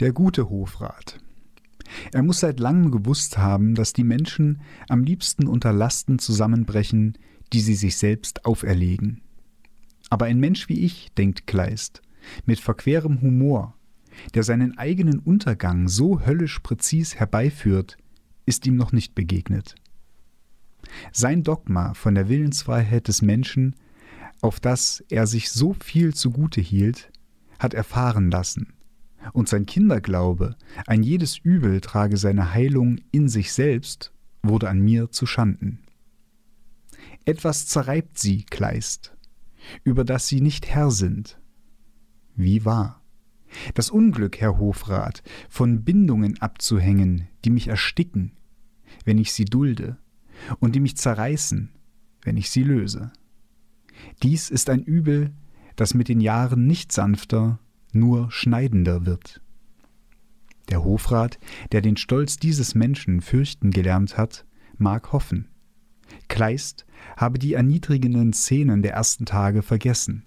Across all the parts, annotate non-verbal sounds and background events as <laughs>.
Der gute Hofrat. Er muss seit langem gewusst haben, dass die Menschen am liebsten unter Lasten zusammenbrechen, die sie sich selbst auferlegen. Aber ein Mensch wie ich, denkt Kleist, mit verquerem Humor, der seinen eigenen Untergang so höllisch präzis herbeiführt, ist ihm noch nicht begegnet. Sein Dogma von der Willensfreiheit des Menschen, auf das er sich so viel zugute hielt, hat erfahren lassen, und sein Kinderglaube, ein jedes Übel trage seine Heilung in sich selbst, wurde an mir zu Schanden. Etwas zerreibt sie, Kleist, über das sie nicht Herr sind. Wie wahr? Das Unglück, Herr Hofrat, von Bindungen abzuhängen, die mich ersticken, wenn ich sie dulde, und die mich zerreißen, wenn ich sie löse. Dies ist ein Übel, das mit den Jahren nicht sanfter, nur schneidender wird. Der Hofrat, der den Stolz dieses Menschen fürchten gelernt hat, mag hoffen. Kleist habe die erniedrigenden Szenen der ersten Tage vergessen.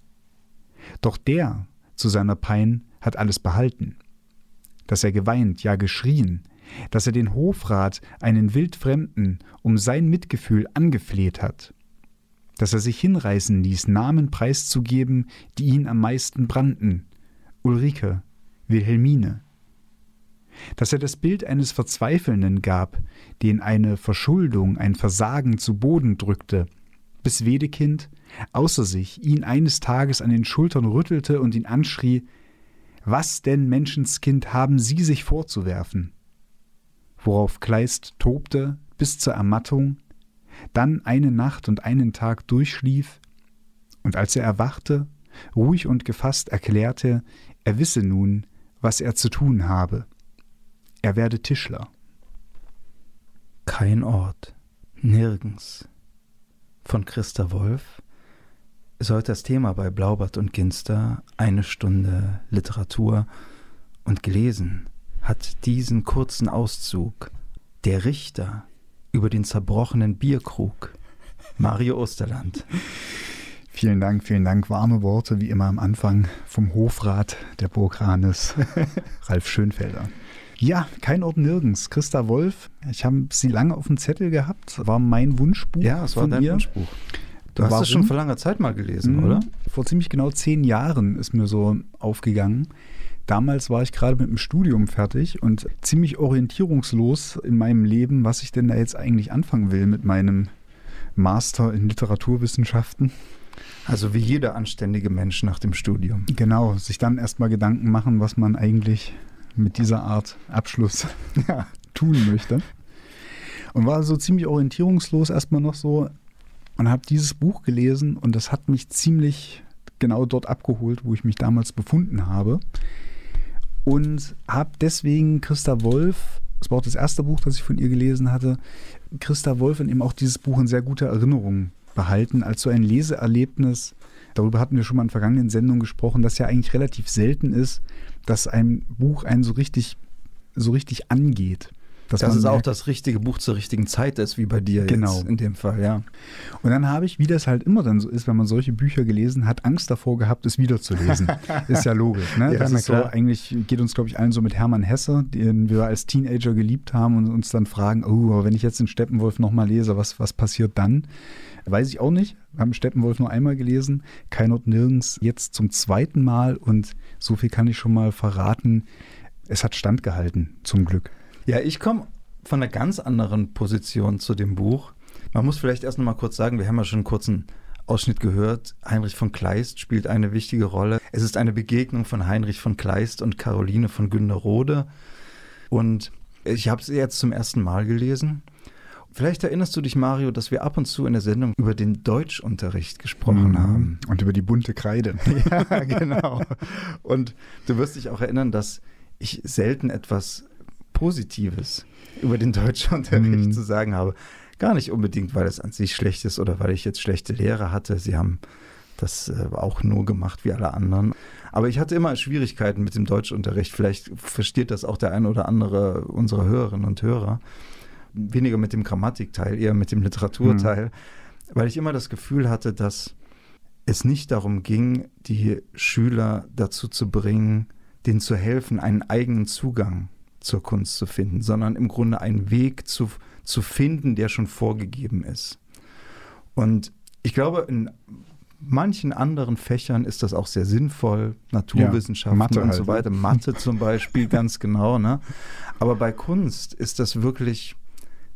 Doch der, zu seiner Pein, hat alles behalten. Dass er geweint, ja geschrien, dass er den Hofrat, einen Wildfremden, um sein Mitgefühl angefleht hat, dass er sich hinreißen ließ, Namen preiszugeben, die ihn am meisten brannten, Ulrike, Wilhelmine. Dass er das Bild eines Verzweifelnden gab, den eine Verschuldung, ein Versagen zu Boden drückte, bis Wedekind, außer sich, ihn eines Tages an den Schultern rüttelte und ihn anschrie, was denn, Menschenskind, haben Sie sich vorzuwerfen? Worauf Kleist tobte bis zur Ermattung, dann eine Nacht und einen Tag durchschlief, und als er erwachte, ruhig und gefasst erklärte, er wisse nun, was er zu tun habe. Er werde Tischler. Kein Ort, nirgends. Von Christa Wolf heute das Thema bei Blaubart und Ginster eine Stunde Literatur und gelesen hat diesen kurzen Auszug Der Richter über den zerbrochenen Bierkrug Mario Osterland. Vielen Dank, vielen Dank. Warme Worte, wie immer am Anfang vom Hofrat der Burg Ranes, <laughs> Ralf Schönfelder. Ja, kein Ort nirgends. Christa Wolf, ich habe sie lange auf dem Zettel gehabt, war mein Wunschbuch. Ja, es war dein ihr. Wunschbuch. Du hast es schon vor langer Zeit mal gelesen, mhm. oder? Vor ziemlich genau zehn Jahren ist mir so aufgegangen. Damals war ich gerade mit dem Studium fertig und ziemlich orientierungslos in meinem Leben, was ich denn da jetzt eigentlich anfangen will mit meinem Master in Literaturwissenschaften. Also wie jeder anständige Mensch nach dem Studium. Genau, sich dann erstmal Gedanken machen, was man eigentlich mit dieser Art Abschluss <laughs> ja, tun möchte. Und war so ziemlich orientierungslos erstmal noch so und habe dieses Buch gelesen und das hat mich ziemlich genau dort abgeholt, wo ich mich damals befunden habe. Und habe deswegen Christa Wolf, das war auch das erste Buch, das ich von ihr gelesen hatte, Christa Wolf und eben auch dieses Buch in sehr guter Erinnerung behalten, als so ein Leseerlebnis. Darüber hatten wir schon mal in vergangenen Sendungen gesprochen, dass ja eigentlich relativ selten ist, dass ein Buch einen so richtig, so richtig angeht. Dass das ist auch das richtige Buch zur richtigen Zeit ist, wie bei dir genau. jetzt in dem Fall, ja. Und dann habe ich, wie das halt immer dann so ist, wenn man solche Bücher gelesen hat, Angst davor gehabt, es wiederzulesen. <laughs> ist ja logisch, ne? Ja, das ist so, eigentlich geht uns, glaube ich, allen so mit Hermann Hesse, den wir als Teenager geliebt haben und uns dann fragen, oh, aber wenn ich jetzt den Steppenwolf nochmal lese, was, was passiert dann? Weiß ich auch nicht. Wir haben Steppenwolf nur einmal gelesen, kein Ort nirgends, jetzt zum zweiten Mal und so viel kann ich schon mal verraten. Es hat standgehalten, zum Glück. Ja, ich komme von einer ganz anderen Position zu dem Buch. Man muss vielleicht erst noch mal kurz sagen, wir haben ja schon einen kurzen Ausschnitt gehört. Heinrich von Kleist spielt eine wichtige Rolle. Es ist eine Begegnung von Heinrich von Kleist und Caroline von Günderrode. Und ich habe sie jetzt zum ersten Mal gelesen. Vielleicht erinnerst du dich, Mario, dass wir ab und zu in der Sendung über den Deutschunterricht gesprochen mhm. haben. Und über die bunte Kreide. <laughs> ja, genau. Und du wirst dich auch erinnern, dass ich selten etwas Positives über den Deutschunterricht mhm. zu sagen habe. Gar nicht unbedingt, weil es an sich schlecht ist oder weil ich jetzt schlechte Lehre hatte. Sie haben das äh, auch nur gemacht wie alle anderen. Aber ich hatte immer Schwierigkeiten mit dem Deutschunterricht. Vielleicht versteht das auch der eine oder andere unserer Hörerinnen und Hörer. Weniger mit dem Grammatikteil, eher mit dem Literaturteil, mhm. weil ich immer das Gefühl hatte, dass es nicht darum ging, die Schüler dazu zu bringen, denen zu helfen, einen eigenen Zugang zur Kunst zu finden, sondern im Grunde einen Weg zu, zu finden, der schon vorgegeben ist. Und ich glaube, in manchen anderen Fächern ist das auch sehr sinnvoll, Naturwissenschaften ja, und halt, so ne? weiter, Mathe zum Beispiel, ganz genau. Ne? Aber bei Kunst ist das wirklich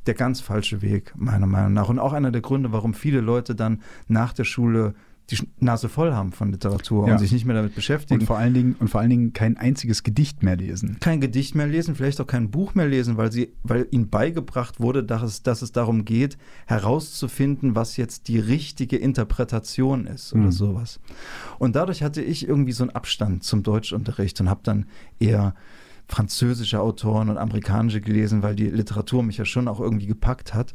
der ganz falsche Weg, meiner Meinung nach. Und auch einer der Gründe, warum viele Leute dann nach der Schule die Nase voll haben von Literatur ja. und sich nicht mehr damit beschäftigen. Und vor, allen Dingen, und vor allen Dingen kein einziges Gedicht mehr lesen. Kein Gedicht mehr lesen, vielleicht auch kein Buch mehr lesen, weil, sie, weil ihnen beigebracht wurde, dass es, dass es darum geht, herauszufinden, was jetzt die richtige Interpretation ist oder mhm. sowas. Und dadurch hatte ich irgendwie so einen Abstand zum Deutschunterricht und habe dann eher französische Autoren und amerikanische gelesen, weil die Literatur mich ja schon auch irgendwie gepackt hat.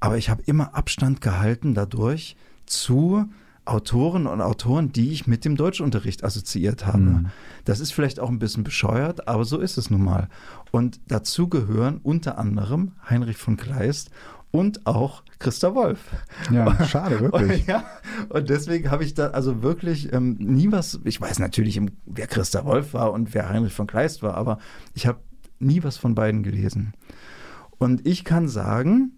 Aber ich habe immer Abstand gehalten dadurch zu Autoren und Autoren, die ich mit dem Deutschunterricht assoziiert habe. Mhm. Das ist vielleicht auch ein bisschen bescheuert, aber so ist es nun mal. Und dazu gehören unter anderem Heinrich von Kleist und auch Christa Wolf. Ja, schade, <laughs> wirklich. Und, ja, und deswegen habe ich da also wirklich ähm, nie was, ich weiß natürlich, wer Christa Wolf war und wer Heinrich von Kleist war, aber ich habe nie was von beiden gelesen. Und ich kann sagen,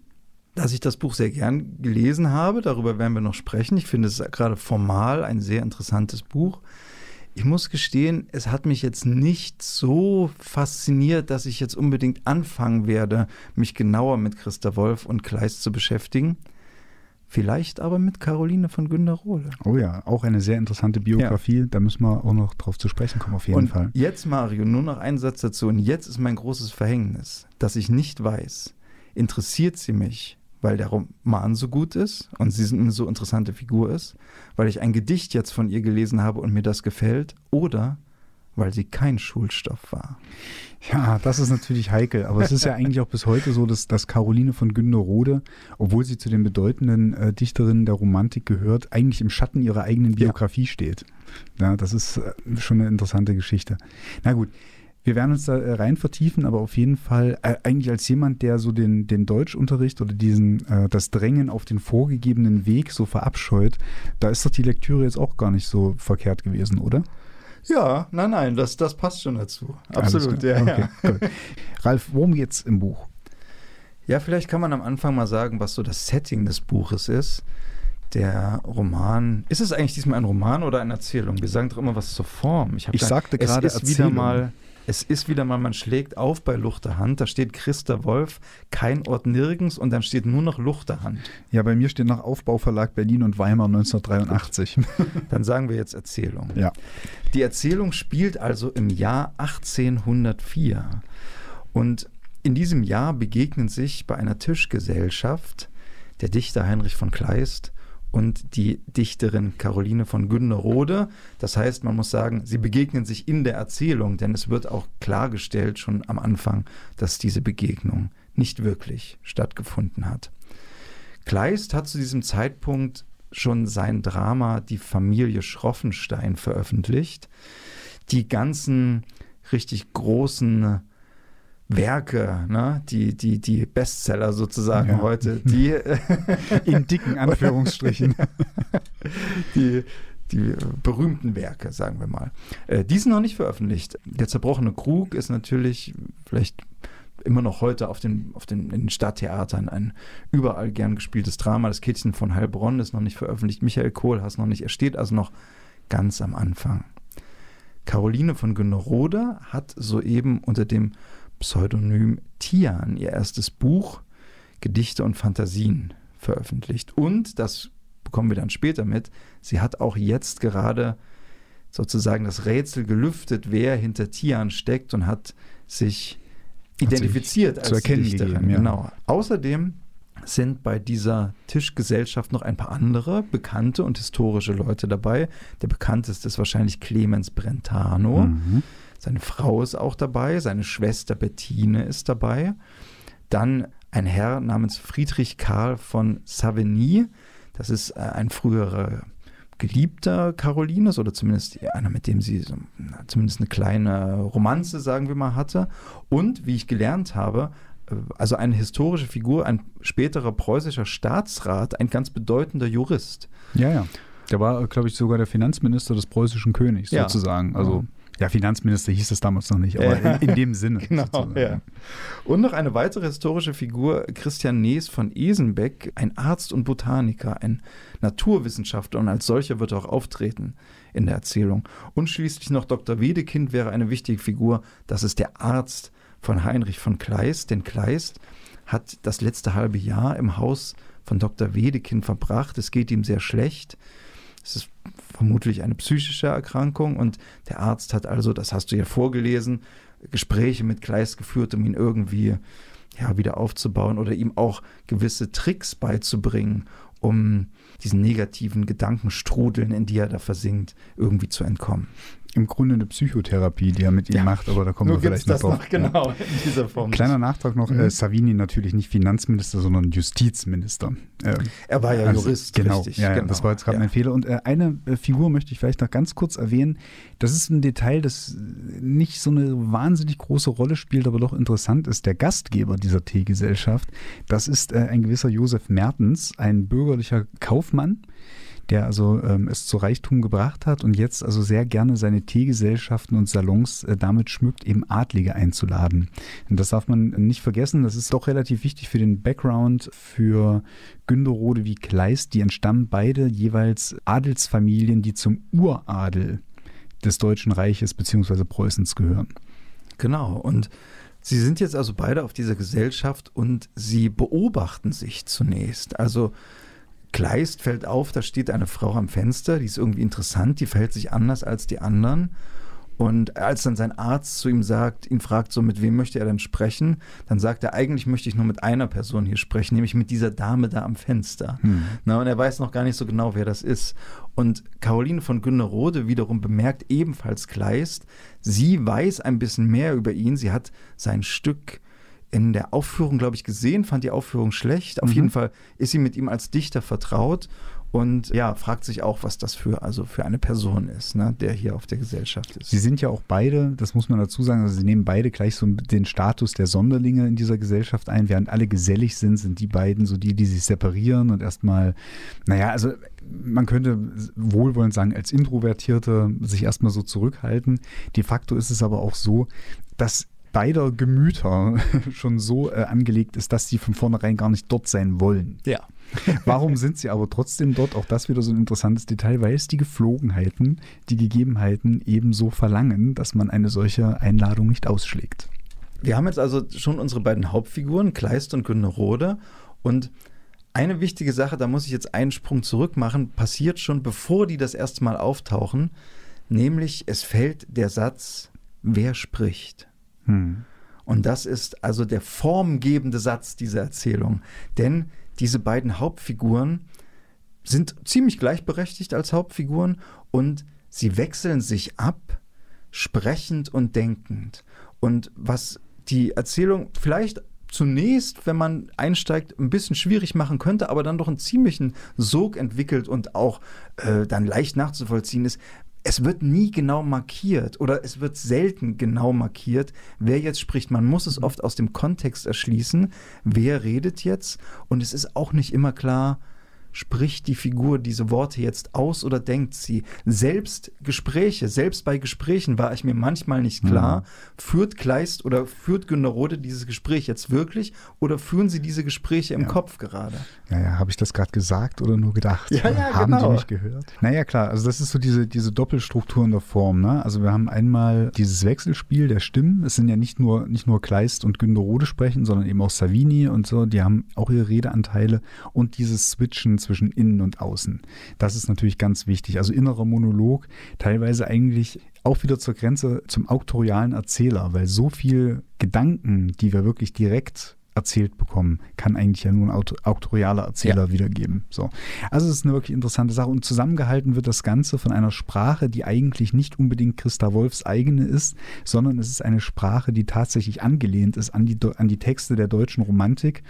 dass ich das Buch sehr gern gelesen habe. Darüber werden wir noch sprechen. Ich finde es gerade formal ein sehr interessantes Buch. Ich muss gestehen, es hat mich jetzt nicht so fasziniert, dass ich jetzt unbedingt anfangen werde, mich genauer mit Christa Wolf und Kleist zu beschäftigen. Vielleicht aber mit Caroline von Günderode. Oh ja, auch eine sehr interessante Biografie. Ja. Da müssen wir auch noch drauf zu sprechen kommen, auf jeden und Fall. Jetzt, Mario, nur noch ein Satz dazu. Und jetzt ist mein großes Verhängnis, dass ich nicht weiß, interessiert sie mich weil der Roman so gut ist und sie eine so interessante Figur ist, weil ich ein Gedicht jetzt von ihr gelesen habe und mir das gefällt, oder weil sie kein Schulstoff war. Ja, das ist natürlich heikel, aber es ist ja eigentlich auch bis heute so, dass, dass Caroline von Günderode, obwohl sie zu den bedeutenden äh, Dichterinnen der Romantik gehört, eigentlich im Schatten ihrer eigenen Biografie ja. steht. Ja, das ist äh, schon eine interessante Geschichte. Na gut, wir werden uns da äh, rein vertiefen, aber auf jeden Fall äh, eigentlich als jemand, der so den, den Deutschunterricht oder diesen, äh, das Drängen auf den vorgegebenen Weg so verabscheut, da ist doch die Lektüre jetzt auch gar nicht so verkehrt gewesen, oder? Ja, nein, nein, das, das passt schon dazu. Absolut, ja, okay, ja. Ralf, worum geht's im Buch? Ja, vielleicht kann man am Anfang mal sagen, was so das Setting des Buches ist. Der Roman, ist es eigentlich diesmal ein Roman oder eine Erzählung? Wir sagen doch immer was zur Form. Ich, ich sagte gerade, es ist Erzählung. wieder mal es ist wieder mal, man schlägt auf bei Luchterhand. Da steht Christa Wolf, kein Ort nirgends und dann steht nur noch Luchterhand. Ja, bei mir steht noch Aufbauverlag Berlin und Weimar 1983. <laughs> Dann sagen wir jetzt Erzählung. Ja. Die Erzählung spielt also im Jahr 1804. Und in diesem Jahr begegnen sich bei einer Tischgesellschaft der Dichter Heinrich von Kleist und die Dichterin Caroline von Günderode. Das heißt, man muss sagen, sie begegnen sich in der Erzählung, denn es wird auch klargestellt schon am Anfang, dass diese Begegnung nicht wirklich stattgefunden hat. Kleist hat zu diesem Zeitpunkt schon sein Drama Die Familie Schroffenstein veröffentlicht. Die ganzen richtig großen Werke, ne? die, die, die Bestseller sozusagen ja. heute, die <laughs> in dicken Anführungsstrichen. <laughs> die, die berühmten Werke, sagen wir mal. Äh, die sind noch nicht veröffentlicht. Der zerbrochene Krug ist natürlich vielleicht immer noch heute auf den, auf den, in den Stadttheatern ein überall gern gespieltes Drama. Das Kätzchen von Heilbronn ist noch nicht veröffentlicht. Michael Kohlhaas noch nicht. Er steht also noch ganz am Anfang. Caroline von Günnerode hat soeben unter dem Pseudonym Tian ihr erstes Buch Gedichte und Fantasien veröffentlicht. Und, das bekommen wir dann später mit, sie hat auch jetzt gerade sozusagen das Rätsel gelüftet, wer hinter Tian steckt und hat sich identifiziert sich als Dichterin. Gegeben, ja. Genau. Außerdem sind bei dieser Tischgesellschaft noch ein paar andere bekannte und historische Leute dabei. Der bekannteste ist wahrscheinlich Clemens Brentano. Mhm. Seine Frau ist auch dabei, seine Schwester Bettine ist dabei. Dann ein Herr namens Friedrich Karl von Savigny. Das ist äh, ein früherer Geliebter Carolines oder zumindest einer, mit dem sie so, zumindest eine kleine Romanze, sagen wir mal, hatte. Und wie ich gelernt habe, äh, also eine historische Figur, ein späterer preußischer Staatsrat, ein ganz bedeutender Jurist. Ja, ja. Der war, glaube ich, sogar der Finanzminister des preußischen Königs ja. sozusagen. Also Ja, Finanzminister hieß es damals noch nicht, aber ja. in, in, dem Sinne. <laughs> genau, ja. Und noch eine weitere historische Figur, Christian Nees von Esenbeck, ein Arzt und Botaniker, ein Naturwissenschaftler und als solcher wird er auch auftreten in der Erzählung. Und schließlich noch Dr. Wedekind wäre eine wichtige Figur, das ist der Arzt von Heinrich von Kleist, denn Kleist hat das letzte halbe Jahr im Haus von Dr. Wedekind verbracht. Es geht ihm sehr schlecht. Vermutlich eine psychische Erkrankung. Und der Arzt hat also, das hast du ja vorgelesen, Gespräche mit Kleist geführt, um ihn irgendwie ja, wieder aufzubauen oder ihm auch gewisse Tricks beizubringen, um diesen negativen Gedankenstrudeln, in die er da versinkt, irgendwie zu entkommen im Grunde eine Psychotherapie, die er mit ihm ja. macht, aber da kommen wir vielleicht noch drauf. Noch, genau, in dieser Form. Kleiner Nachtrag noch, mhm. äh, Savini natürlich nicht Finanzminister, sondern Justizminister. Äh, er war ja also, Jurist, genau, richtig. Ja, genau. das war jetzt gerade ja. mein Fehler. Und äh, eine äh, Figur möchte ich vielleicht noch ganz kurz erwähnen. Das ist ein Detail, das nicht so eine wahnsinnig große Rolle spielt, aber doch interessant ist. Der Gastgeber dieser Teegesellschaft, das ist äh, ein gewisser Josef Mertens, ein bürgerlicher Kaufmann, der also ähm, es zu Reichtum gebracht hat und jetzt also sehr gerne seine Teegesellschaften und Salons äh, damit schmückt, eben Adlige einzuladen. Und das darf man nicht vergessen. Das ist doch relativ wichtig für den Background für Günderode wie Kleist. Die entstammen beide jeweils Adelsfamilien, die zum Uradel des Deutschen Reiches bzw. Preußens gehören. Genau. Und Sie sind jetzt also beide auf dieser Gesellschaft und Sie beobachten sich zunächst. Also Kleist fällt auf, da steht eine Frau am Fenster, die ist irgendwie interessant, die verhält sich anders als die anderen. Und als dann sein Arzt zu ihm sagt, ihn fragt so, mit wem möchte er denn sprechen, dann sagt er, eigentlich möchte ich nur mit einer Person hier sprechen, nämlich mit dieser Dame da am Fenster. Hm. Na, und er weiß noch gar nicht so genau, wer das ist. Und Caroline von Günnerode wiederum bemerkt ebenfalls Kleist, sie weiß ein bisschen mehr über ihn, sie hat sein Stück in der Aufführung, glaube ich, gesehen, fand die Aufführung schlecht. Auf mhm. jeden Fall ist sie mit ihm als Dichter vertraut und ja, fragt sich auch, was das für, also für eine Person ist, ne, der hier auf der Gesellschaft ist. Sie sind ja auch beide, das muss man dazu sagen, also sie nehmen beide gleich so den Status der Sonderlinge in dieser Gesellschaft ein. Während alle gesellig sind, sind die beiden so die, die sich separieren und erstmal, naja, also man könnte wohlwollend sagen, als Introvertierte sich erstmal so zurückhalten. De facto ist es aber auch so, dass beider Gemüter <laughs> schon so äh, angelegt ist, dass sie von vornherein gar nicht dort sein wollen. Ja. <laughs> Warum sind sie aber trotzdem dort? Auch das wieder so ein interessantes Detail, weil es die Geflogenheiten, die Gegebenheiten ebenso verlangen, dass man eine solche Einladung nicht ausschlägt. Wir haben jetzt also schon unsere beiden Hauptfiguren, Kleist und Günnerode. Und eine wichtige Sache, da muss ich jetzt einen Sprung zurück machen, passiert schon bevor die das erste Mal auftauchen, nämlich es fällt der Satz, wer spricht? Hm. Und das ist also der formgebende Satz dieser Erzählung. Denn diese beiden Hauptfiguren sind ziemlich gleichberechtigt als Hauptfiguren und sie wechseln sich ab, sprechend und denkend. Und was die Erzählung vielleicht zunächst, wenn man einsteigt, ein bisschen schwierig machen könnte, aber dann doch einen ziemlichen Sog entwickelt und auch äh, dann leicht nachzuvollziehen ist, es wird nie genau markiert oder es wird selten genau markiert, wer jetzt spricht. Man muss es mhm. oft aus dem Kontext erschließen, wer redet jetzt. Und es ist auch nicht immer klar, spricht die Figur diese Worte jetzt aus oder denkt sie? Selbst Gespräche, selbst bei Gesprächen war ich mir manchmal nicht klar, mhm. führt Kleist oder führt Günderode dieses Gespräch jetzt wirklich oder führen sie diese Gespräche im ja. Kopf gerade? Ja, ja, habe ich das gerade gesagt oder nur gedacht? Ja, ja, haben genau. die mich gehört? Naja, klar, also das ist so diese, diese Doppelstruktur in der Form. Ne? Also wir haben einmal dieses Wechselspiel der Stimmen. Es sind ja nicht nur, nicht nur Kleist und Günderode sprechen, sondern eben auch Savini und so, die haben auch ihre Redeanteile und dieses Switchen zwischen innen und außen. Das ist natürlich ganz wichtig. Also innerer Monolog, teilweise eigentlich auch wieder zur Grenze zum auktorialen Erzähler, weil so viel Gedanken, die wir wirklich direkt erzählt bekommen, kann eigentlich ja nur ein auktorialer Erzähler ja. wiedergeben. So. Also es ist eine wirklich interessante Sache und zusammengehalten wird das Ganze von einer Sprache, die eigentlich nicht unbedingt Christa Wolfs eigene ist, sondern es ist eine Sprache, die tatsächlich angelehnt ist an die, an die Texte der deutschen Romantik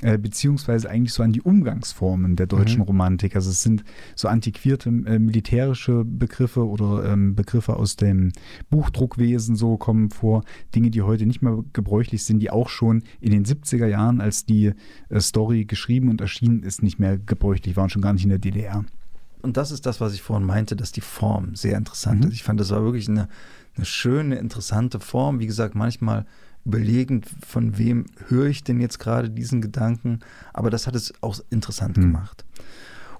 äh, beziehungsweise eigentlich so an die Umgangsformen der deutschen mhm. Romantik. Also es sind so antiquierte äh, militärische Begriffe oder ähm, Begriffe aus dem Buchdruckwesen so kommen vor, Dinge, die heute nicht mehr gebräuchlich sind, die auch schon in den 70er Jahren, als die äh, Story geschrieben und erschienen ist, nicht mehr gebräuchlich waren, schon gar nicht in der DDR. Und das ist das, was ich vorhin meinte, dass die Form sehr interessant Mhm. ist. Ich fand, das war wirklich eine, eine schöne, interessante Form. Wie gesagt, manchmal überlegend, von wem höre ich denn jetzt gerade diesen Gedanken. Aber das hat es auch interessant Mhm. gemacht.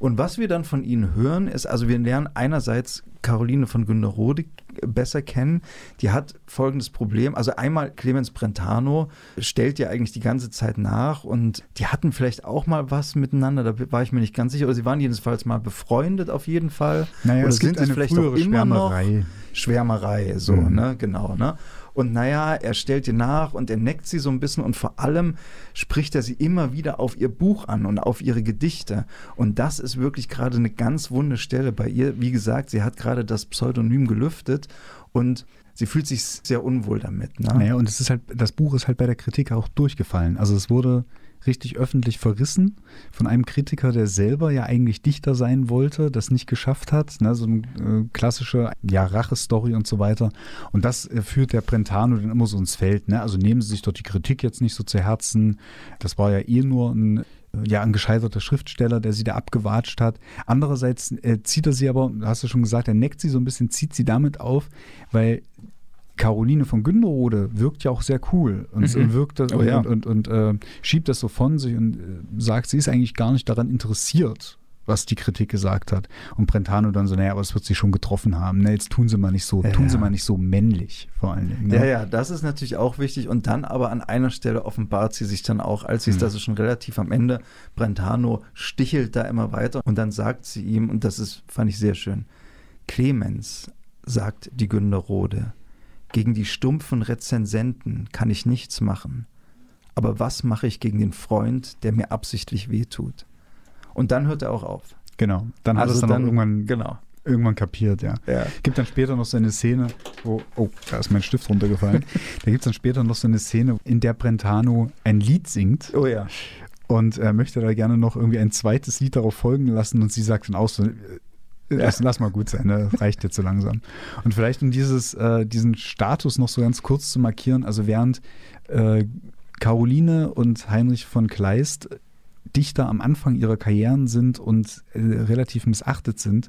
Und was wir dann von ihnen hören, ist, also wir lernen einerseits Caroline von Günderode besser kennen. Die hat folgendes Problem. Also einmal Clemens Brentano stellt ja eigentlich die ganze Zeit nach und die hatten vielleicht auch mal was miteinander, da war ich mir nicht ganz sicher. Oder sie waren jedenfalls mal befreundet auf jeden Fall. Naja, Oder es gibt sind es eine vielleicht frühere auch immer noch? Schwärmerei. Schwärmerei, so, Mhm. ne, genau, ne. Und naja, er stellt ihr nach und er neckt sie so ein bisschen und vor allem spricht er sie immer wieder auf ihr Buch an und auf ihre Gedichte. Und das ist wirklich gerade eine ganz wunde Stelle bei ihr. Wie gesagt, sie hat gerade das Pseudonym gelüftet und sie fühlt sich sehr unwohl damit. Ne? Naja, und es ist halt, das Buch ist halt bei der Kritik auch durchgefallen. Also es wurde richtig öffentlich verrissen von einem Kritiker, der selber ja eigentlich Dichter sein wollte, das nicht geschafft hat. Ne, so eine äh, klassische ja, Rache-Story und so weiter. Und das äh, führt der Brentano dann immer so ins Feld. Ne? Also nehmen Sie sich doch die Kritik jetzt nicht so zu Herzen. Das war ja eh nur ein ja, ein gescheiterter Schriftsteller, der sie da abgewatscht hat. Andererseits äh, zieht er sie aber, hast du schon gesagt, er neckt sie so ein bisschen, zieht sie damit auf, weil Caroline von Günderode wirkt ja auch sehr cool und Mhm. wirkt das Oh ja. und, und, und äh, schiebt das so von sich und äh, sagt, sie ist eigentlich gar nicht daran interessiert, was die Kritik gesagt hat. Und Brentano dann so, naja, aber es wird sie schon getroffen haben. Ne, jetzt tun sie mal nicht so, Ja, tun sie mal nicht so männlich vor allen Dingen. Ne? Ja, ja, das ist natürlich auch wichtig. Und dann aber an einer Stelle offenbart sie sich dann auch, als sie ist Mhm. das ist schon relativ am Ende, Brentano stichelt da immer weiter und dann sagt sie ihm, und das ist, fand ich sehr schön, Clemens, sagt die Günderode, gegen die stumpfen Rezensenten kann ich nichts machen. Aber was mache ich gegen den Freund, der mir absichtlich wehtut? Und dann hört er auch auf. Genau. Dann hat Also es dann, dann- irgendwann, Genau. irgendwann kapiert, ja. Ja. Gibt dann später noch so eine Szene, wo, oh, da ist mein Stift runtergefallen. <laughs> da gibt es dann später noch so eine Szene, in der Brentano ein Lied singt Oh ja. und er möchte da gerne noch irgendwie ein zweites Lied darauf folgen lassen und sie sagt dann auch so, lass, lass mal gut sein, ne? das reicht jetzt so langsam. Und vielleicht um dieses, äh, diesen Status noch so ganz kurz zu markieren, also während äh, Caroline und Heinrich von Kleist Dichter am Anfang ihrer Karrieren sind und äh, relativ missachtet sind,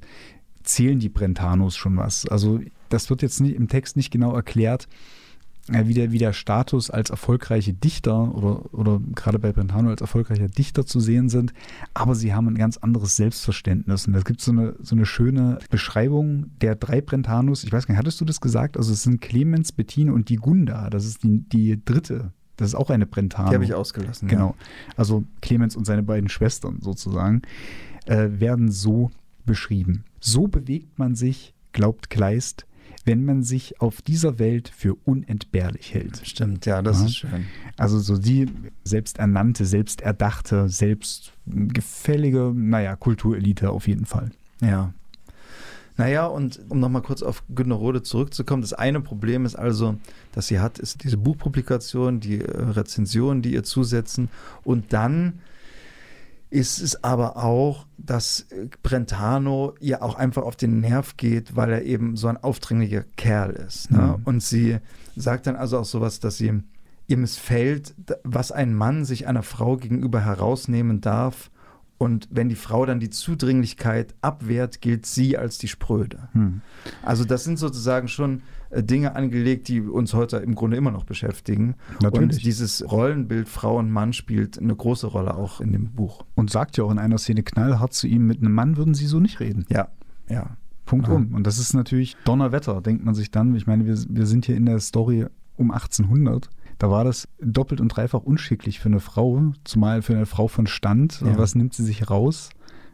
zählen die Brentanos schon was. Also das wird jetzt nicht, im Text nicht genau erklärt, wie, der, wie der Status als erfolgreiche Dichter oder, oder gerade bei Brentano als erfolgreicher Dichter zu sehen sind, aber sie haben ein ganz anderes Selbstverständnis. Und da gibt so eine, so eine schöne Beschreibung der drei Brentanos. Ich weiß gar nicht, hattest du das gesagt? Also es sind Clemens, Bettine und die Gunda. Das ist die, die dritte. Das ist auch eine Brentano. Die habe ich ausgelassen. Genau. Also Clemens und seine beiden Schwestern sozusagen äh, werden so beschrieben. So bewegt man sich, glaubt Kleist, wenn man sich auf dieser Welt für unentbehrlich hält. Stimmt, ja, das Ja. ist schön. Also so die selbsternannte, selbsterdachte, selbstgefällige, naja, Kulturelite auf jeden Fall. Ja. Naja, und um nochmal kurz auf Günnerode zurückzukommen, das eine Problem ist also, dass sie hat, ist diese Buchpublikation, die äh, Rezensionen, die ihr zusetzen. Und dann ist es aber auch, dass äh, Brentano ihr auch einfach auf den Nerv geht, weil er eben so ein aufdringlicher Kerl ist. Ne? Mhm. Und sie sagt dann also auch sowas, dass sie ihr missfällt, was ein Mann sich einer Frau gegenüber herausnehmen darf. Und wenn die Frau dann die Zudringlichkeit abwehrt, gilt sie als die Spröde. Hm. Also das sind sozusagen schon Dinge angelegt, die uns heute im Grunde immer noch beschäftigen. Natürlich. Und dieses Rollenbild Frau und Mann spielt eine große Rolle auch in dem Buch. Und sagt ja auch in einer Szene knallhart zu ihm, mit einem Mann würden sie so nicht reden. Ja, ja. Punkt Aha. um. Und das ist natürlich Donnerwetter, denkt man sich dann. Ich meine, wir, wir sind hier in der Story um 1800. Da war das doppelt und dreifach unschicklich für eine Frau, zumal für eine Frau von Stand. Ja. Was nimmt sie sich raus?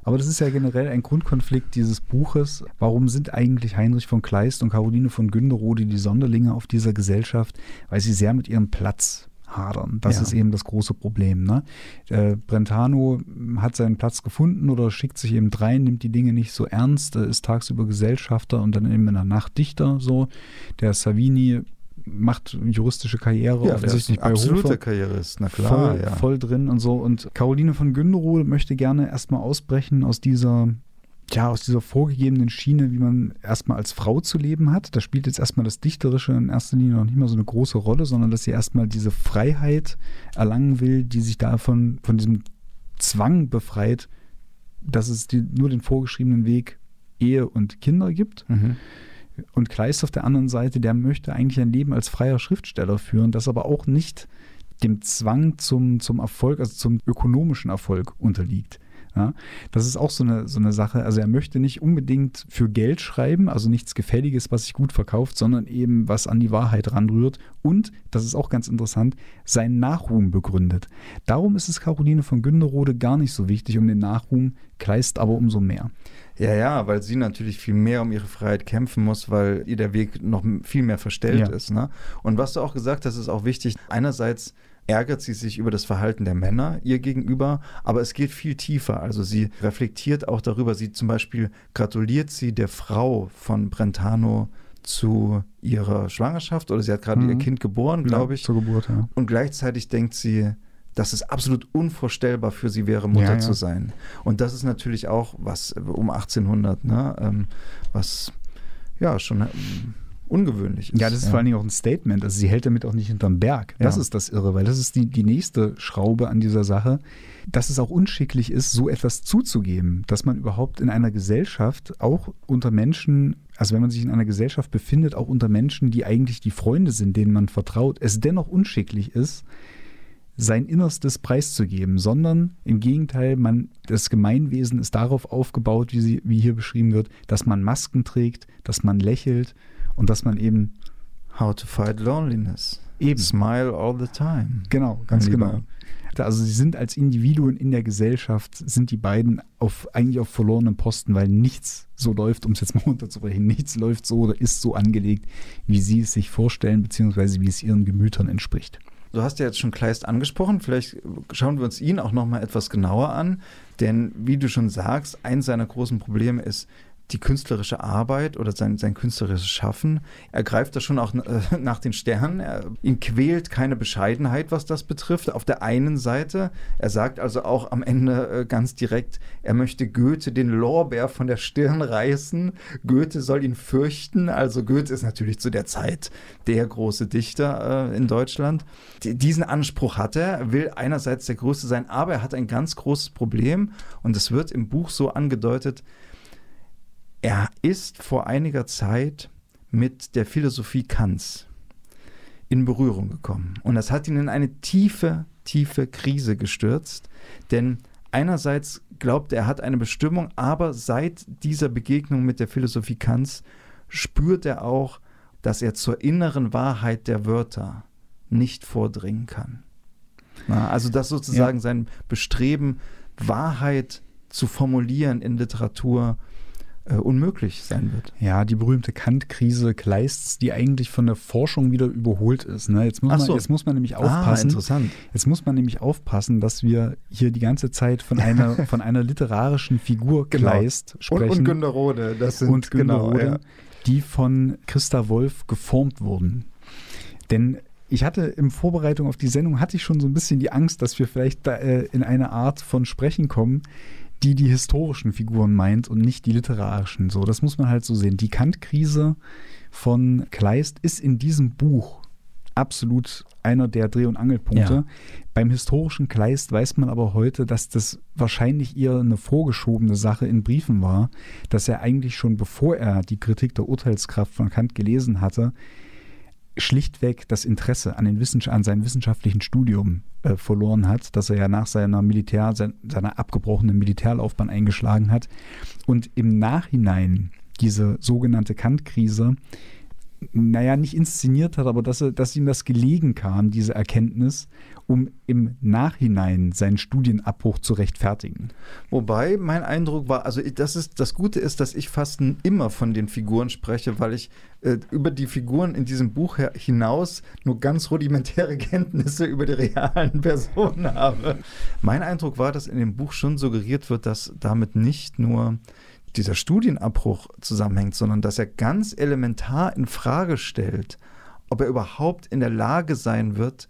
Aber das ist ja generell ein Grundkonflikt dieses Buches. Warum sind eigentlich Heinrich von Kleist und Caroline von Günderode die Sonderlinge auf dieser Gesellschaft? Weil sie sehr mit ihrem Platz hadern. Das Ja. ist eben das große Problem. Ne? Äh, Brentano hat seinen Platz gefunden oder schickt sich eben rein, nimmt die Dinge nicht so ernst, äh, ist tagsüber Gesellschafter und dann eben in der Nacht Dichter. So. Der Savini macht juristische Karriere offensichtlich bei absoluter Hofer Karrierist, na klar. voll, ja. voll drin und so. Und Caroline von Günderode möchte gerne erstmal ausbrechen aus dieser, ja, aus dieser vorgegebenen Schiene, wie man erstmal als Frau zu leben hat. Da spielt jetzt erstmal das Dichterische in erster Linie noch nicht mal so eine große Rolle, sondern dass sie erstmal diese Freiheit erlangen will, die sich davon, von diesem Zwang befreit, dass es die, nur den vorgeschriebenen Weg Ehe und Kinder gibt. Mhm. Und Kleist auf der anderen Seite, der möchte eigentlich ein Leben als freier Schriftsteller führen, das aber auch nicht dem Zwang zum, zum Erfolg, also zum ökonomischen Erfolg unterliegt. Ja, das ist auch so eine, so eine Sache. Also er möchte nicht unbedingt für Geld schreiben, also nichts Gefälliges, was sich gut verkauft, sondern eben was an die Wahrheit ranrührt und, das ist auch ganz interessant, seinen Nachruhm begründet. Darum ist es Caroline von Günderode gar nicht so wichtig um den Nachruhm, Kleist aber umso mehr. Ja, ja, weil sie natürlich viel mehr um ihre Freiheit kämpfen muss, weil ihr der Weg noch viel mehr verstellt Ja. ist. Ne? Und was du auch gesagt hast, ist auch wichtig. Einerseits ärgert sie sich über das Verhalten der Männer ihr gegenüber, aber es geht viel tiefer. Also sie reflektiert auch darüber. Sie zum Beispiel gratuliert sie der Frau von Brentano zu ihrer Schwangerschaft oder sie hat gerade Mhm. ihr Kind geboren, glaube ich. Zur Geburt, ja. Und gleichzeitig denkt sie, dass es absolut unvorstellbar für sie wäre, Mutter Ja, ja. zu sein. Und das ist natürlich auch was um 1800, ne, ähm, was ja schon ähm, ungewöhnlich ist. Ja, das ist vor allen Dingen auch ein Statement. Also sie hält damit auch nicht hinterm Berg. Das Ja. ist das Irre, weil das ist die, die nächste Schraube an dieser Sache, dass es auch unschicklich ist, so etwas zuzugeben, dass man überhaupt in einer Gesellschaft auch unter Menschen, also wenn man sich in einer Gesellschaft befindet, auch unter Menschen, die eigentlich die Freunde sind, denen man vertraut, es dennoch unschicklich ist, sein Innerstes preiszugeben, sondern im Gegenteil, man, das Gemeinwesen ist darauf aufgebaut, wie, sie, wie hier beschrieben wird, dass man Masken trägt, dass man lächelt und dass man eben How to fight loneliness. Eben. Smile all the time. Genau, ganz genau. Also sie sind als Individuen in der Gesellschaft, sind die beiden auf, eigentlich auf verlorenem Posten, weil nichts so läuft, um es jetzt mal <laughs> runterzubrechen, nichts läuft so oder ist so angelegt, wie sie es sich vorstellen, beziehungsweise wie es ihren Gemütern entspricht. Du hast ja jetzt schon Kleist angesprochen, vielleicht schauen wir uns ihn auch noch mal etwas genauer an, denn wie du schon sagst, eins seiner großen Probleme ist die künstlerische Arbeit oder sein, sein künstlerisches Schaffen. Er greift da schon auch äh, <laughs> nach den Sternen. Er, ihn quält keine Bescheidenheit, was das betrifft. Auf der einen Seite, er sagt also auch am Ende äh, ganz direkt, er möchte Goethe den Lorbeer von der Stirn reißen. Goethe soll ihn fürchten. Also Goethe ist natürlich zu der Zeit der große Dichter äh, in Deutschland. D diesen Anspruch hat er, er will einerseits der Größte sein, aber er hat ein ganz großes Problem und es wird im Buch so angedeutet, er ist vor einiger Zeit mit der Philosophie Kants in Berührung gekommen. Und das hat ihn in eine tiefe, tiefe Krise gestürzt. Denn einerseits glaubt er, er hat eine Bestimmung, aber seit dieser Begegnung mit der Philosophie Kants spürt er auch, dass er zur inneren Wahrheit der Wörter nicht vordringen kann. Na, also dass sozusagen Ja. sein Bestreben, Wahrheit zu formulieren in Literatur, äh, unmöglich sein wird. Ja, die berühmte Kant-Krise Kleists, die eigentlich von der Forschung wieder überholt ist. Ne? Jetzt, muss Ach man, so. jetzt muss man nämlich Ah, aufpassen. interessant. Jetzt muss man nämlich aufpassen, dass wir hier die ganze Zeit von einer, <laughs> von einer literarischen Figur Genau. Kleist sprechen. Und, und Günderrode, das sind und genau, Günderrode, ja. die von Christa Wolf geformt wurden. Denn ich hatte in Vorbereitung auf die Sendung, hatte ich schon so ein bisschen die Angst, dass wir vielleicht da, äh, in eine Art von Sprechen kommen, die die historischen Figuren meint und nicht die literarischen. So, das muss man halt so sehen. Die Kant-Krise von Kleist ist in diesem Buch absolut einer der Dreh- und Angelpunkte. Ja. Beim historischen Kleist weiß man aber heute, dass das wahrscheinlich eher eine vorgeschobene Sache in Briefen war, dass er eigentlich schon bevor er die Kritik der Urteilskraft von Kant gelesen hatte, schlichtweg das Interesse an, den Wissens an seinem wissenschaftlichen Studium äh, verloren hat, dass er ja nach seiner Militär, sein, seiner abgebrochenen Militärlaufbahn eingeschlagen hat. Und im Nachhinein diese sogenannte Kant-Krise naja, nicht inszeniert hat, aber dass, er, dass ihm das gelegen kam, diese Erkenntnis, um im Nachhinein seinen Studienabbruch zu rechtfertigen. Wobei mein Eindruck war, also das ist das Gute ist, dass ich fast immer von den Figuren spreche, weil ich äh, über die Figuren in diesem Buch hinaus nur ganz rudimentäre <laughs> Kenntnisse über die realen <laughs> Personen habe. Mein Eindruck war, dass in dem Buch schon suggeriert wird, dass damit nicht nur dieser Studienabbruch zusammenhängt, sondern dass er ganz elementar in Frage stellt, ob er überhaupt in der Lage sein wird,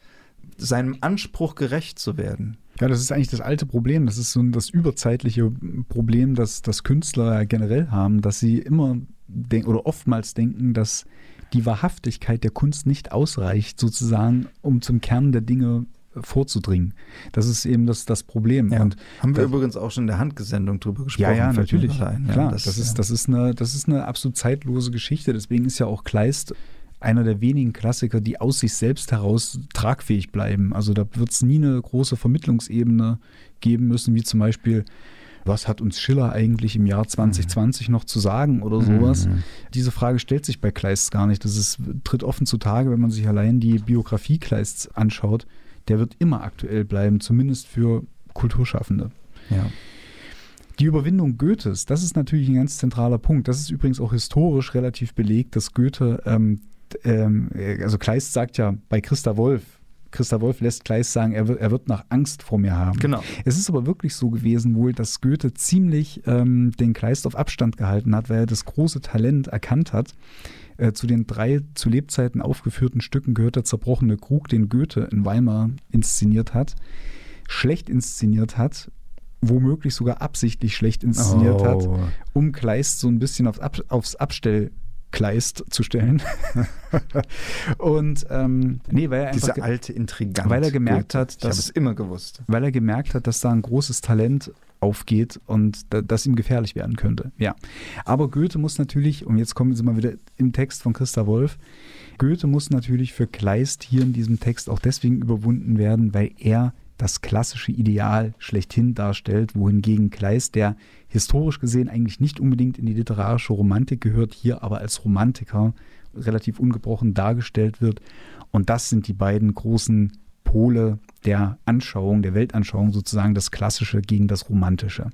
seinem Anspruch gerecht zu werden. Ja, das ist eigentlich das alte Problem. Das ist so das überzeitliche Problem, das, das Künstler generell haben, dass sie immer oder oftmals denken, dass die Wahrhaftigkeit der Kunst nicht ausreicht, sozusagen, um zum Kern der Dinge vorzudringen. Das ist eben das, das Problem. Ja. Und Haben wir das, übrigens auch schon in der Handgesendung drüber gesprochen. ja, ja, natürlich. ein. Ja, Klar, das, ist, ja. das, ist eine, das ist eine absolut zeitlose Geschichte. Deswegen ist ja auch Kleist einer der wenigen Klassiker, die aus sich selbst heraus tragfähig bleiben. Also da wird es nie eine große Vermittlungsebene geben müssen, wie zum Beispiel, was hat uns Schiller eigentlich im Jahr 2020 noch zu sagen oder sowas. Mhm. Diese Frage stellt sich bei Kleist gar nicht. Das ist, tritt offen zutage, wenn man sich allein die Biografie Kleists anschaut. Der wird immer aktuell bleiben, zumindest für Kulturschaffende. Ja. Die Überwindung Goethes, das ist natürlich ein ganz zentraler Punkt. Das ist übrigens auch historisch relativ belegt, dass Goethe, ähm, ähm, also Kleist sagt ja bei Christa Wolf, Christa Wolf lässt Kleist sagen, er wird, er wird nach Angst vor mir haben. Genau. Es ist aber wirklich so gewesen wohl, dass Goethe ziemlich ähm, den Kleist auf Abstand gehalten hat, weil er das große Talent erkannt hat. Äh, zu den drei zu Lebzeiten aufgeführten Stücken gehört der zerbrochene Krug, den Goethe in Weimar inszeniert hat, schlecht inszeniert hat, womöglich sogar absichtlich schlecht inszeniert hat, Oh. um Kleist so ein bisschen aufs, Ab aufs Abstellkleist zu stellen. <laughs> Und ähm, nee, weil er einfach Diese alte Intrigant. weil er gemerkt Goethe. hat, Ich dass- es immer gewusst. weil er gemerkt hat, dass da ein großes Talent aufgeht und da, das ihm gefährlich werden könnte. Ja. Aber Goethe muss natürlich, und jetzt kommen Sie mal wieder im Text von Christa Wolf, Goethe muss natürlich für Kleist hier in diesem Text auch deswegen überwunden werden, weil er das klassische Ideal schlechthin darstellt, wohingegen Kleist, der historisch gesehen eigentlich nicht unbedingt in die literarische Romantik gehört, hier aber als Romantiker relativ ungebrochen dargestellt wird. Und das sind die beiden großen Pole der Anschauung, der Weltanschauung sozusagen, das Klassische gegen das Romantische.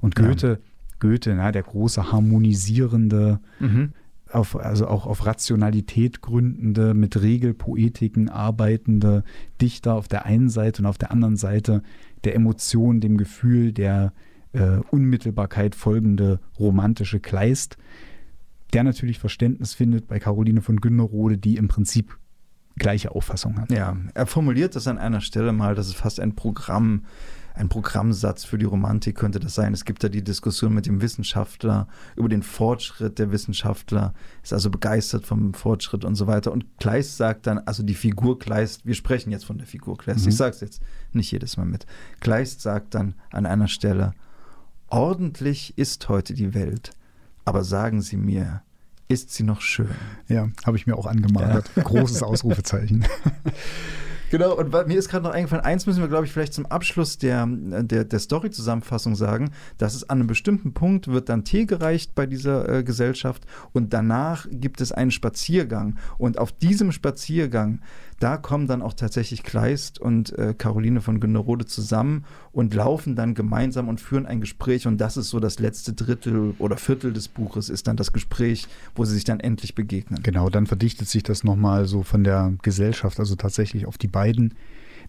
Und Ja. Goethe, Goethe, na, der große harmonisierende, Mhm. auf, also auch auf Rationalität gründende, mit Regelpoetiken arbeitende Dichter auf der einen Seite und auf der anderen Seite der Emotion, dem Gefühl, der äh, Unmittelbarkeit folgende romantische Kleist, der natürlich Verständnis findet bei Caroline von Günderode, die im Prinzip gleiche Auffassung hat. Ja, er formuliert das an einer Stelle mal, dass es fast ein Programm, ein Programmsatz für die Romantik könnte das sein. Es gibt da die Diskussion mit dem Wissenschaftler über den Fortschritt der Wissenschaftler, ist also begeistert vom Fortschritt und so weiter. Und Kleist sagt dann, also die Figur Kleist, wir sprechen jetzt von der Figur Kleist, Mhm. ich sage es jetzt nicht jedes Mal mit. Kleist sagt dann an einer Stelle, ordentlich ist heute die Welt, aber sagen Sie mir, ist sie noch schön? Ja, habe ich mir auch angemalt. Großes <laughs> Ausrufezeichen. Genau, und mir ist gerade noch eingefallen, eins müssen wir, glaube ich, vielleicht zum Abschluss der, der, der Story-Zusammenfassung sagen, dass es an einem bestimmten Punkt wird dann Tee gereicht bei dieser äh, Gesellschaft und danach gibt es einen Spaziergang. Und auf diesem Spaziergang, da kommen dann auch tatsächlich Kleist und äh, Caroline von Günderode zusammen und laufen dann gemeinsam und führen ein Gespräch. Und das ist so das letzte Drittel oder Viertel des Buches, ist dann das Gespräch, wo sie sich dann endlich begegnen. Genau, dann verdichtet sich das nochmal so von der Gesellschaft, also tatsächlich auf die beiden.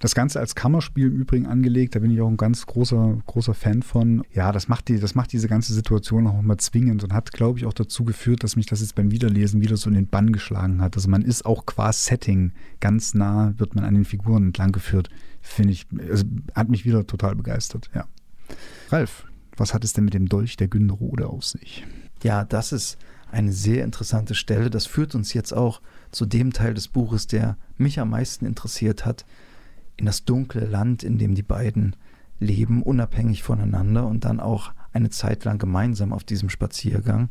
Das Ganze als Kammerspiel im Übrigen angelegt, da bin ich auch ein ganz großer, großer Fan von. Ja, das macht, die, das macht diese ganze Situation auch immer zwingend und hat, glaube ich, auch dazu geführt, dass mich das jetzt beim Wiederlesen wieder so in den Bann geschlagen hat. Also man ist auch qua Setting ganz nah, wird man an den Figuren entlang geführt. Finde ich, also hat mich wieder total begeistert, ja. Ralf, was hat es denn mit dem Dolch der Günderode auf sich? Ja, das ist eine sehr interessante Stelle. Das führt uns jetzt auch zu dem Teil des Buches, der mich am meisten interessiert hat, in das dunkle Land, in dem die beiden leben, unabhängig voneinander und dann auch eine Zeit lang gemeinsam auf diesem Spaziergang.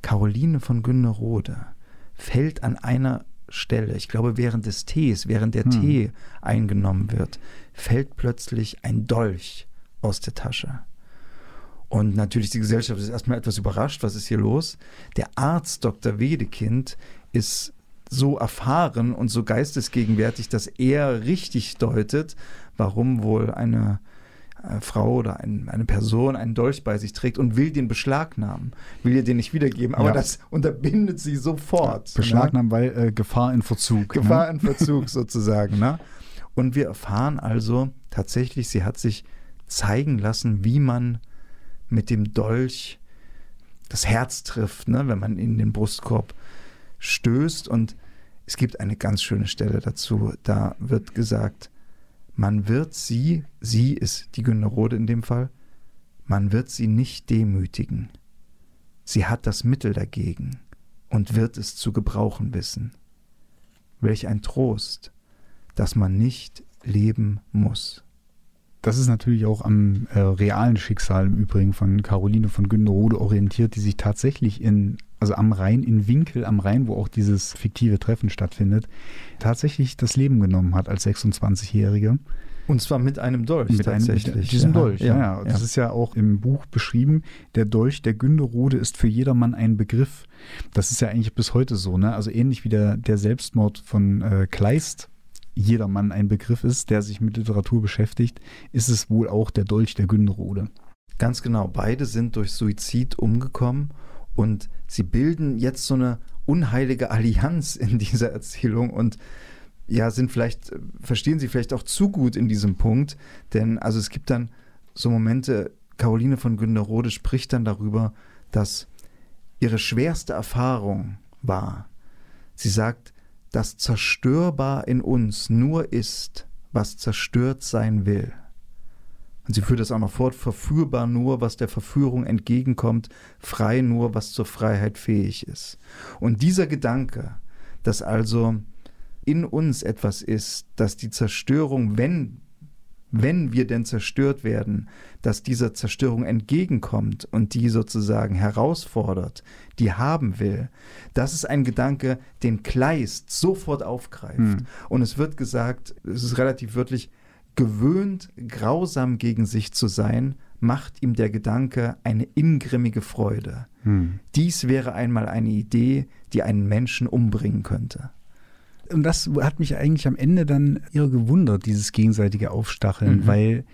Caroline von Günnerode fällt an einer Stelle, ich glaube während des Tees, während der Hm. Tee eingenommen wird, fällt plötzlich ein Dolch aus der Tasche. Und natürlich die Gesellschaft ist erstmal etwas überrascht, was ist hier los? Der Arzt Dr. Wedekind ist so erfahren und so geistesgegenwärtig, dass er richtig deutet, warum wohl eine äh, Frau oder ein, eine Person einen Dolch bei sich trägt und will den beschlagnahmen, will ihr den nicht wiedergeben, aber Ja. das unterbindet sie sofort. ne? Beschlagnahmen, weil äh, Gefahr in Verzug. Gefahr ne? in Verzug sozusagen. Ne? Und wir erfahren also tatsächlich, sie hat sich zeigen lassen, wie man mit dem Dolch das Herz trifft, ne? wenn man in den Brustkorb stößt. Und es gibt eine ganz schöne Stelle dazu. Da wird gesagt, man wird sie, sie ist die Günnerode in dem Fall, man wird sie nicht demütigen. Sie hat das Mittel dagegen und wird es zu gebrauchen wissen. Welch ein Trost, dass man nicht leben muss. Das ist natürlich auch am äh, realen Schicksal im Übrigen von Caroline von Günderode orientiert, die sich tatsächlich in, also am Rhein, in Winkel am Rhein, wo auch dieses fiktive Treffen stattfindet, tatsächlich das Leben genommen hat als 26-Jährige. Und zwar mit einem Dolch mit tatsächlich. Einem, mit diesem ja. Dolch, ja, ja. Das ist ja auch im Buch beschrieben. Der Dolch der Günderode ist für jedermann ein Begriff. Das ist ja eigentlich bis heute so, ne? Also ähnlich wie der, der Selbstmord von äh, Kleist jedermann ein Begriff ist, der sich mit Literatur beschäftigt, ist es wohl auch der Dolch der Günderode. Ganz genau. Beide sind durch Suizid umgekommen und sie bilden jetzt so eine unheilige Allianz <laughs> in dieser Erzählung und ja, sind vielleicht, verstehen sie vielleicht auch zu gut in diesem Punkt, denn also es gibt dann so Momente, Caroline von Günderode spricht dann darüber, dass ihre schwerste Erfahrung war. Sie sagt, dass zerstörbar in uns nur ist, was zerstört sein will. Und sie führt das auch noch fort, verführbar nur, was der Verführung entgegenkommt, frei nur, was zur Freiheit fähig ist. Und dieser Gedanke, dass also in uns etwas ist, dass die Zerstörung, wenn, wenn wir denn zerstört werden, dass dieser Zerstörung entgegenkommt und die sozusagen herausfordert, die haben will, das ist ein Gedanke, den Kleist sofort aufgreift. Hm. Und es wird gesagt, es ist relativ wörtlich, gewöhnt, grausam gegen sich zu sein, macht ihm der Gedanke eine ingrimmige Freude. Hm. Dies wäre einmal eine Idee, die einen Menschen umbringen könnte und das hat mich eigentlich am Ende dann eher gewundert, dieses gegenseitige Aufstacheln, mhm. weil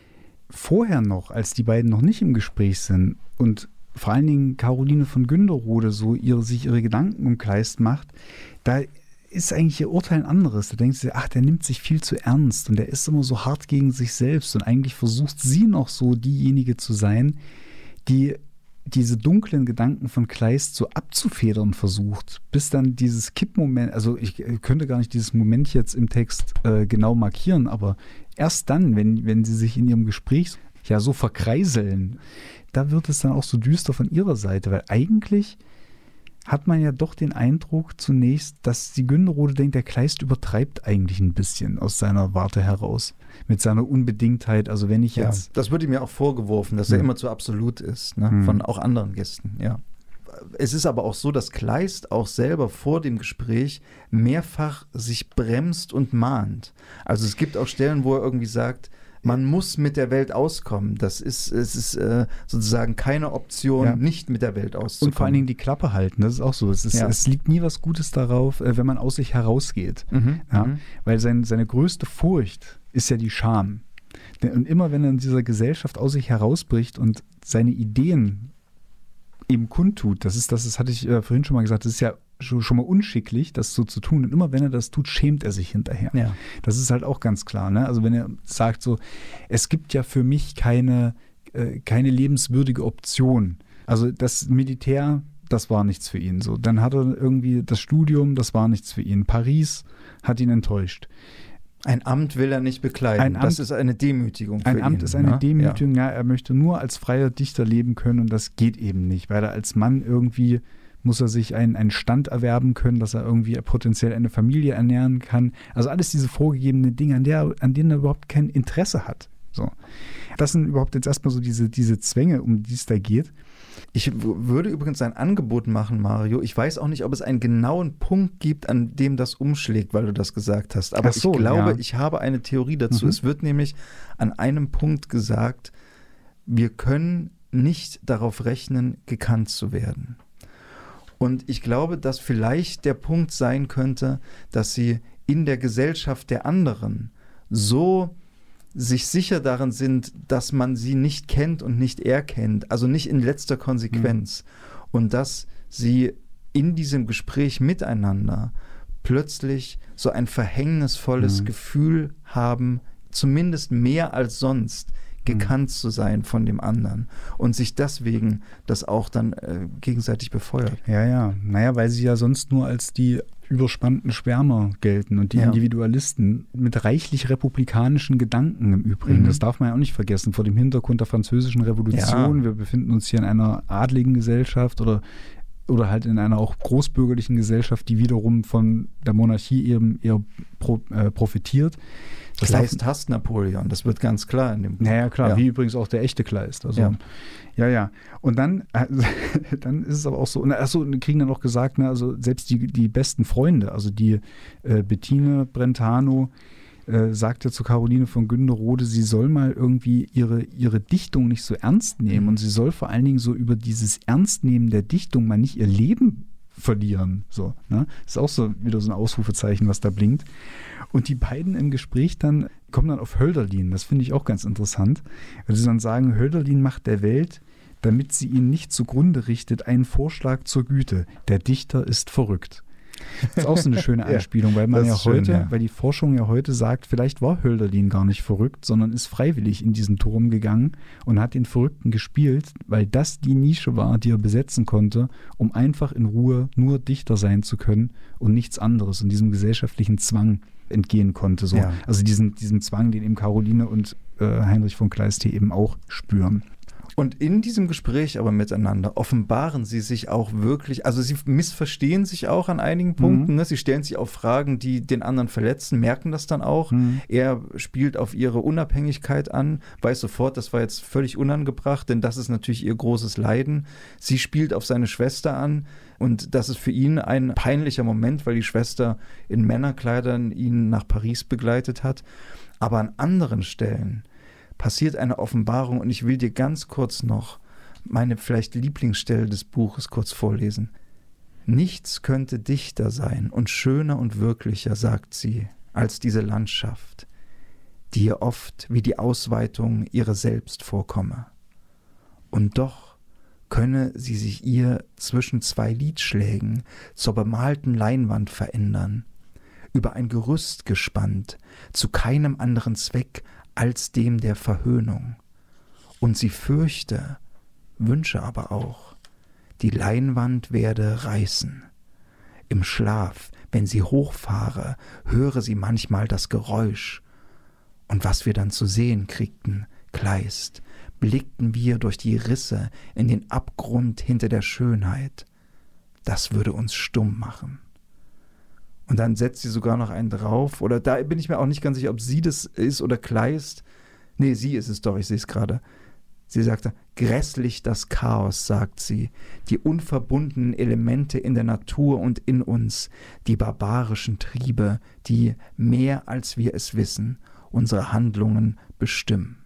vorher noch, als die beiden noch nicht im Gespräch sind und vor allen Dingen Caroline von Günderode so ihre, sich ihre Gedanken um Kleist macht, da ist eigentlich ihr Urteil ein anderes. Da denkt sie, ach, der nimmt sich viel zu ernst und der ist immer so hart gegen sich selbst und eigentlich versucht sie noch so diejenige zu sein, die diese dunklen Gedanken von Kleist so abzufedern versucht, bis dann dieses Kippmoment, also ich könnte gar nicht dieses Moment jetzt im Text äh, genau markieren, aber erst dann, wenn, wenn sie sich in ihrem Gespräch ja so verkreiseln, da wird es dann auch so düster von ihrer Seite, weil eigentlich hat man ja doch den Eindruck zunächst, dass die Günderode denkt, der Kleist übertreibt eigentlich ein bisschen aus seiner Warte heraus. Mit seiner Unbedingtheit. Also wenn ich jetzt. Ja, das wird ihm ja auch vorgeworfen, dass ja. er immer zu absolut ist, ne? mhm. von auch anderen Gästen, ja. Es ist aber auch so, dass Kleist auch selber vor dem Gespräch mehrfach sich bremst und mahnt. Also es gibt auch Stellen, wo er irgendwie sagt, man muss mit der Welt auskommen. Das ist, es ist äh, sozusagen keine Option, ja. nicht mit der Welt auszukommen. Und vor allen Dingen die Klappe halten, das ist auch so. Es, ist, ja. es liegt nie was Gutes darauf, äh, wenn man aus sich herausgeht. Mhm. Ja? Mhm. Weil sein, seine größte Furcht ist ja die Scham. Und immer wenn er in dieser Gesellschaft aus sich herausbricht und seine Ideen eben kundtut, das ist das, das hatte ich äh, vorhin schon mal gesagt, das ist ja schon, schon mal unschicklich, das so zu tun. Und immer wenn er das tut, schämt er sich hinterher. Ja. Das ist halt auch ganz klar. Ne? Also wenn er sagt so, es gibt ja für mich keine, äh, keine lebenswürdige Option. Also das Militär, das war nichts für ihn. So, dann hat er irgendwie das Studium, das war nichts für ihn. Paris hat ihn enttäuscht. Ein Amt will er nicht bekleiden. Ein Amt, das ist eine Demütigung. ein Amt ihn, ist eine ne? Demütigung. Ja. ja, er möchte nur als freier Dichter leben können und das geht eben nicht, weil er als Mann irgendwie muss er sich einen, einen Stand erwerben können, dass er irgendwie potenziell eine Familie ernähren kann. Also alles diese vorgegebenen Dinge, an, der, an denen er überhaupt kein Interesse hat. So. Das sind überhaupt jetzt erstmal so diese, diese Zwänge, um die es da geht. Ich würde übrigens ein Angebot machen, Mario. Ich weiß auch nicht, ob es einen genauen Punkt gibt, an dem das umschlägt, weil du das gesagt hast. Aber so, ich glaube, ja. ich habe eine Theorie dazu. Mhm. Es wird nämlich an einem Punkt gesagt, wir können nicht darauf rechnen, gekannt zu werden. Und ich glaube, dass vielleicht der Punkt sein könnte, dass sie in der Gesellschaft der anderen so sich sicher darin sind, dass man sie nicht kennt und nicht erkennt, also nicht in letzter Konsequenz. Mhm. Und dass sie in diesem Gespräch miteinander plötzlich so ein verhängnisvolles mhm. Gefühl haben, zumindest mehr als sonst, gekannt zu sein von dem anderen und sich deswegen das auch dann äh, gegenseitig befeuert. Ja, ja. Naja, weil sie ja sonst nur als die überspannten Schwärmer gelten und die ja. Individualisten mit reichlich republikanischen Gedanken im Übrigen. Mhm. Das darf man ja auch nicht vergessen. Vor dem Hintergrund der französischen Revolution, ja. wir befinden uns hier in einer adligen Gesellschaft oder oder halt in einer auch großbürgerlichen Gesellschaft, die wiederum von der Monarchie eben eher pro, äh, profitiert Das Kleist hasst Napoleon, das wird ganz klar in dem Buch. Naja, klar, ja. wie übrigens auch der echte Kleist. Also, ja. ja, ja. Und dann, äh, <laughs> dann ist es aber auch so, achso, kriegen dann auch gesagt, ne, also selbst die, die besten Freunde, also die äh, Bettine Brentano, äh, sagte zu Caroline von Günderode, sie soll mal irgendwie ihre, ihre Dichtung nicht so ernst nehmen mhm. und sie soll vor allen Dingen so über dieses Ernstnehmen der Dichtung mal nicht ihr Leben verlieren. So, ne? Ist auch so wieder so ein Ausrufezeichen, was da blinkt. Und die beiden im Gespräch dann kommen dann auf Hölderlin. Das finde ich auch ganz interessant. Weil sie dann sagen, Hölderlin macht der Welt, damit sie ihn nicht zugrunde richtet, einen Vorschlag zur Güte. Der Dichter ist verrückt. Das ist auch so eine schöne <laughs> Anspielung, weil man ja heute, schön, ja. weil die Forschung ja heute sagt, vielleicht war Hölderlin gar nicht verrückt, sondern ist freiwillig in diesen Turm gegangen und hat den Verrückten gespielt, weil das die Nische war, die er besetzen konnte, um einfach in Ruhe nur Dichter sein zu können und nichts anderes und diesem gesellschaftlichen Zwang entgehen konnte. So. Ja. Also diesen, diesen Zwang, den eben Caroline und äh, Heinrich von Kleist hier eben auch spüren. Und in diesem Gespräch aber miteinander offenbaren sie sich auch wirklich, also sie missverstehen sich auch an einigen Punkten. Mhm. Ne? Sie stellen sich auch Fragen, die den anderen verletzen, merken das dann auch. Mhm. Er spielt auf ihre Unabhängigkeit an, weiß sofort, das war jetzt völlig unangebracht, denn das ist natürlich ihr großes Leiden. Sie spielt auf seine Schwester an. Und das ist für ihn ein peinlicher Moment, weil die Schwester in Männerkleidern ihn nach Paris begleitet hat. Aber an anderen Stellen passiert eine Offenbarung und ich will dir ganz kurz noch meine vielleicht Lieblingsstelle des Buches kurz vorlesen. Nichts könnte dichter sein und schöner und wirklicher, sagt sie, als diese Landschaft, die ihr oft wie die Ausweitung ihrer selbst vorkomme. Und doch könne sie sich ihr zwischen zwei Liedschlägen zur bemalten Leinwand verändern, über ein Gerüst gespannt, zu keinem anderen Zweck als dem der Verhöhnung. Und sie fürchte, wünsche aber auch, die Leinwand werde reißen. Im Schlaf, wenn sie hochfahre, höre sie manchmal das Geräusch. Und was wir dann zu sehen kriegten, Kleist, blickten wir durch die Risse in den Abgrund hinter der Schönheit. Das würde uns stumm machen. Und dann setzt sie sogar noch einen drauf. Oder da bin ich mir auch nicht ganz sicher, ob sie das ist oder Kleist. Nee, sie ist es doch, ich sehe es gerade. Sie sagte, grässlich das Chaos, sagt sie, die unverbundenen Elemente in der Natur und in uns, die barbarischen Triebe, die, mehr als wir es wissen, unsere Handlungen bestimmen.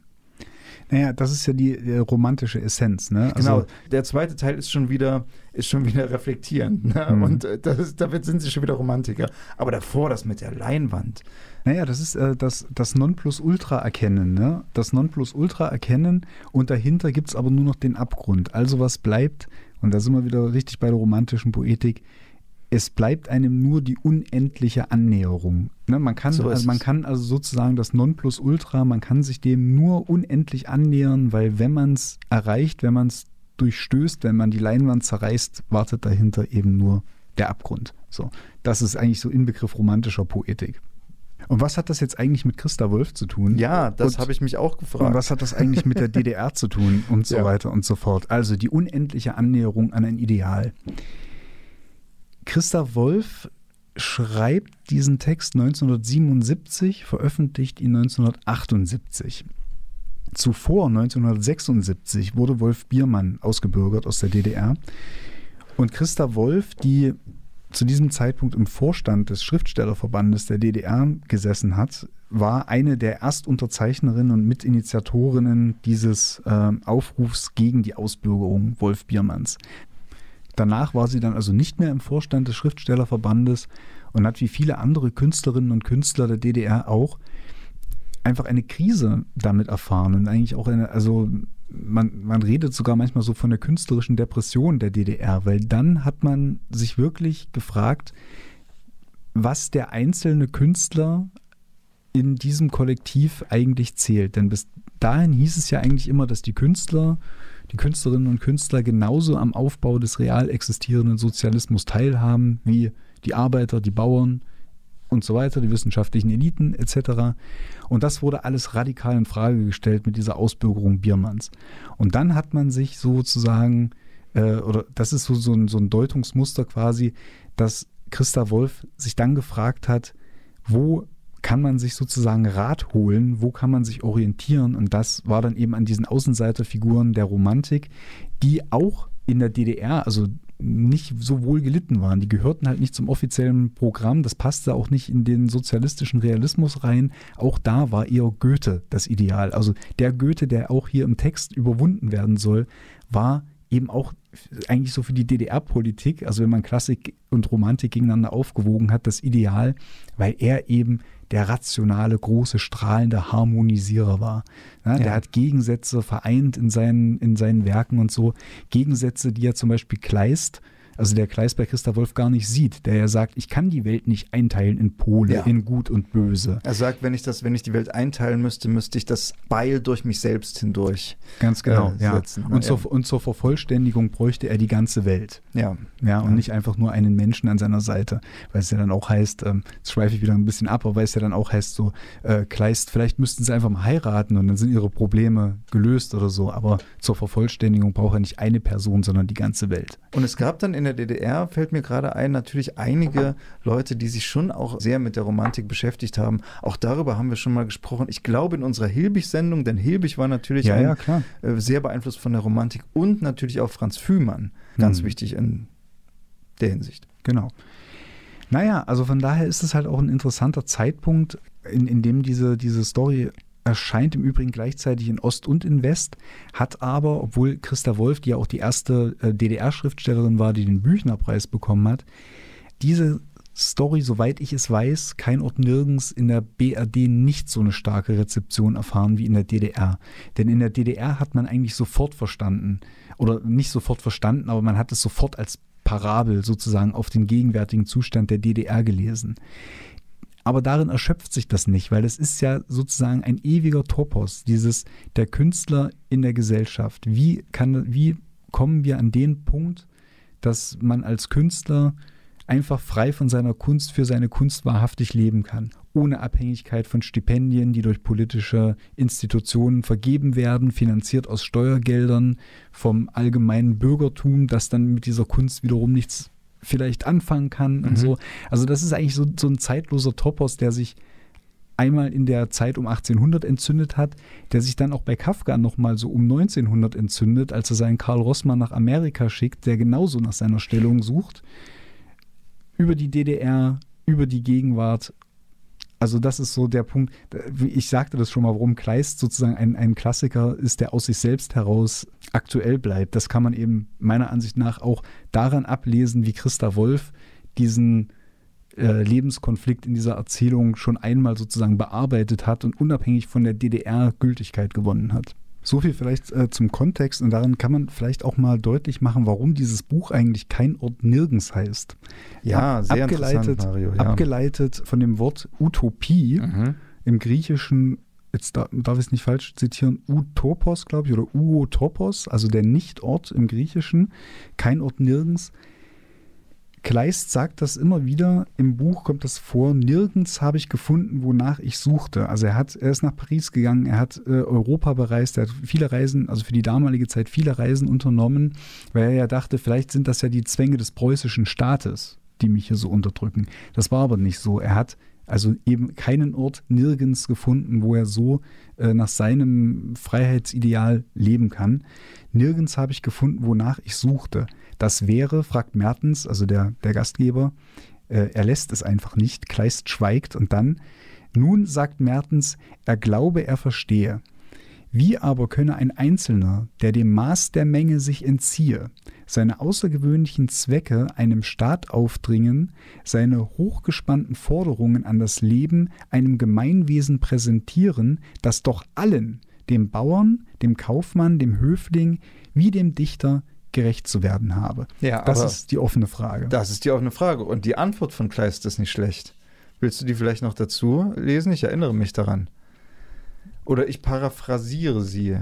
Naja, das ist ja die, die romantische Essenz, ne? Also genau. Der zweite Teil ist schon wieder, ist schon wieder reflektierend, ne? Mhm. Und äh, das, damit sind sie schon wieder Romantiker. Aber davor, das mit der Leinwand. Naja, das ist äh, das, das Nonplusultra-Erkennen, ne? Das Nonplusultra-Erkennen und dahinter gibt es aber nur noch den Abgrund. Also was bleibt, und da sind wir wieder richtig bei der romantischen Poetik, es bleibt einem nur die unendliche Annäherung. Ne, man, kann, so also man kann also sozusagen das Nonplusultra, man kann sich dem nur unendlich annähern, weil wenn man es erreicht, wenn man es durchstößt, wenn man die Leinwand zerreißt, wartet dahinter eben nur der Abgrund. So, das ist eigentlich so Inbegriff romantischer Poetik. Und was hat das jetzt eigentlich mit Christa Wolf zu tun? Ja, das habe ich mich auch gefragt. Und was hat das eigentlich mit der <laughs> DDR zu tun und so ja. weiter und so fort? Also die unendliche Annäherung an ein Ideal. Christa Wolf schreibt diesen Text 1977, veröffentlicht ihn 1978. Zuvor, 1976, wurde Wolf Biermann ausgebürgert aus der DDR. Und Christa Wolf, die zu diesem Zeitpunkt im Vorstand des Schriftstellerverbandes der DDR gesessen hat, war eine der Erstunterzeichnerinnen und Mitinitiatorinnen dieses äh, Aufrufs gegen die Ausbürgerung Wolf Biermanns. Danach war sie dann also nicht mehr im Vorstand des Schriftstellerverbandes und hat wie viele andere Künstlerinnen und Künstler der DDR auch einfach eine Krise damit erfahren und eigentlich auch eine, also man, man redet sogar manchmal so von der künstlerischen Depression der DDR, weil dann hat man sich wirklich gefragt, was der einzelne Künstler in diesem Kollektiv eigentlich zählt. Denn bis dahin hieß es ja eigentlich immer, dass die Künstler die Künstlerinnen und Künstler genauso am Aufbau des real existierenden Sozialismus teilhaben wie die Arbeiter, die Bauern und so weiter, die wissenschaftlichen Eliten etc. Und das wurde alles radikal in Frage gestellt mit dieser Ausbürgerung Biermanns. Und dann hat man sich sozusagen, äh, oder das ist so, so, ein, so ein Deutungsmuster quasi, dass Christa Wolf sich dann gefragt hat, wo kann man sich sozusagen Rat holen, wo kann man sich orientieren. Und das war dann eben an diesen Außenseiterfiguren der Romantik, die auch in der DDR, also nicht so wohl gelitten waren. Die gehörten halt nicht zum offiziellen Programm. Das passte auch nicht in den sozialistischen Realismus rein. Auch da war eher Goethe das Ideal. Also der Goethe, der auch hier im Text überwunden werden soll, war eben auch eigentlich so für die DDR-Politik, also wenn man Klassik und Romantik gegeneinander aufgewogen hat, das Ideal, weil er eben der rationale, große, strahlende Harmonisierer war. Ja, der hat Gegensätze vereint in seinen, in seinen Werken und so. Gegensätze, die er zum Beispiel Kleist also der Kleist bei Christa Wolf gar nicht sieht, der ja sagt, ich kann die Welt nicht einteilen in Pole, ja. in Gut und Böse. Er sagt, wenn ich das, wenn ich die Welt einteilen müsste, müsste ich das Beil durch mich selbst hindurch. Ganz genau, äh, ja. Setzen. Und, ja. Zur, und zur Vervollständigung bräuchte er die ganze Welt. Ja. Ja, und ja. nicht einfach nur einen Menschen an seiner Seite. Weil es ja dann auch heißt, ähm, jetzt schweife ich wieder ein bisschen ab, aber weil es ja dann auch heißt, so, äh, Kleist, vielleicht müssten sie einfach mal heiraten und dann sind ihre Probleme gelöst oder so. Aber zur Vervollständigung braucht er nicht eine Person, sondern die ganze Welt. Und es gab dann in der DDR, fällt mir gerade ein, natürlich einige Leute, die sich schon auch sehr mit der Romantik beschäftigt haben. Auch darüber haben wir schon mal gesprochen. Ich glaube in unserer Hilbig-Sendung, denn Hilbig war natürlich ja, ein, ja, äh, sehr beeinflusst von der Romantik und natürlich auch Franz Fühmann. Ganz hm. wichtig in der Hinsicht. Genau. Naja, also von daher ist es halt auch ein interessanter Zeitpunkt, in, in dem diese, diese Story erscheint im Übrigen gleichzeitig in Ost und in West, hat aber, obwohl Christa Wolf, die ja auch die erste äh, DDR-Schriftstellerin war, die den Büchnerpreis bekommen hat, diese Story, soweit ich es weiß, kein Ort nirgends in der BRD nicht so eine starke Rezeption erfahren wie in der DDR. Denn in der DDR hat man eigentlich sofort verstanden, oder nicht sofort verstanden, aber man hat es sofort als Parabel sozusagen auf den gegenwärtigen Zustand der DDR gelesen. Aber darin erschöpft sich das nicht, weil es ist ja sozusagen ein ewiger Topos, dieses der Künstler in der Gesellschaft. Wie, kann, wie kommen wir an den Punkt, dass man als Künstler einfach frei von seiner Kunst für seine Kunst wahrhaftig leben kann, ohne Abhängigkeit von Stipendien, die durch politische Institutionen vergeben werden, finanziert aus Steuergeldern vom allgemeinen Bürgertum, das dann mit dieser Kunst wiederum nichts vielleicht anfangen kann mhm. und so. Also das ist eigentlich so, so ein zeitloser Topos, der sich einmal in der Zeit um 1800 entzündet hat, der sich dann auch bei Kafka nochmal so um 1900 entzündet, als er seinen Karl Rossmann nach Amerika schickt, der genauso nach seiner Stellung sucht. Über die DDR, über die Gegenwart also das ist so der Punkt, ich sagte das schon mal, warum Kleist sozusagen ein, ein Klassiker ist, der aus sich selbst heraus aktuell bleibt. Das kann man eben meiner Ansicht nach auch daran ablesen, wie Christa Wolf diesen äh, Lebenskonflikt in dieser Erzählung schon einmal sozusagen bearbeitet hat und unabhängig von der DDR Gültigkeit gewonnen hat. So viel vielleicht äh, zum Kontext und daran kann man vielleicht auch mal deutlich machen, warum dieses Buch eigentlich kein Ort nirgends heißt. Ja, Ab, sehr abgeleitet, Mario, ja. abgeleitet von dem Wort Utopie mhm. im Griechischen, jetzt darf, darf ich es nicht falsch zitieren, Utopos, glaube ich, oder Uotopos, also der Nichtort im Griechischen, kein Ort nirgends Kleist sagt das immer wieder, im Buch kommt das vor, nirgends habe ich gefunden, wonach ich suchte. Also er hat, er ist nach Paris gegangen, er hat äh, Europa bereist, er hat viele Reisen, also für die damalige Zeit viele Reisen unternommen, weil er ja dachte, vielleicht sind das ja die Zwänge des preußischen Staates, die mich hier so unterdrücken. Das war aber nicht so. Er hat also eben keinen Ort nirgends gefunden, wo er so äh, nach seinem Freiheitsideal leben kann. Nirgends habe ich gefunden, wonach ich suchte. Das wäre, fragt Mertens, also der, der Gastgeber, äh, er lässt es einfach nicht, Kleist schweigt und dann, nun sagt Mertens, er glaube, er verstehe. Wie aber könne ein Einzelner, der dem Maß der Menge sich entziehe, seine außergewöhnlichen Zwecke einem Staat aufdringen, seine hochgespannten Forderungen an das Leben einem Gemeinwesen präsentieren, das doch allen, dem Bauern, dem Kaufmann, dem Höfling wie dem Dichter gerecht zu werden habe? Ja, das ist die offene Frage. Das ist die offene Frage. Und die Antwort von Kleist ist nicht schlecht. Willst du die vielleicht noch dazu lesen? Ich erinnere mich daran. Oder ich paraphrasiere sie.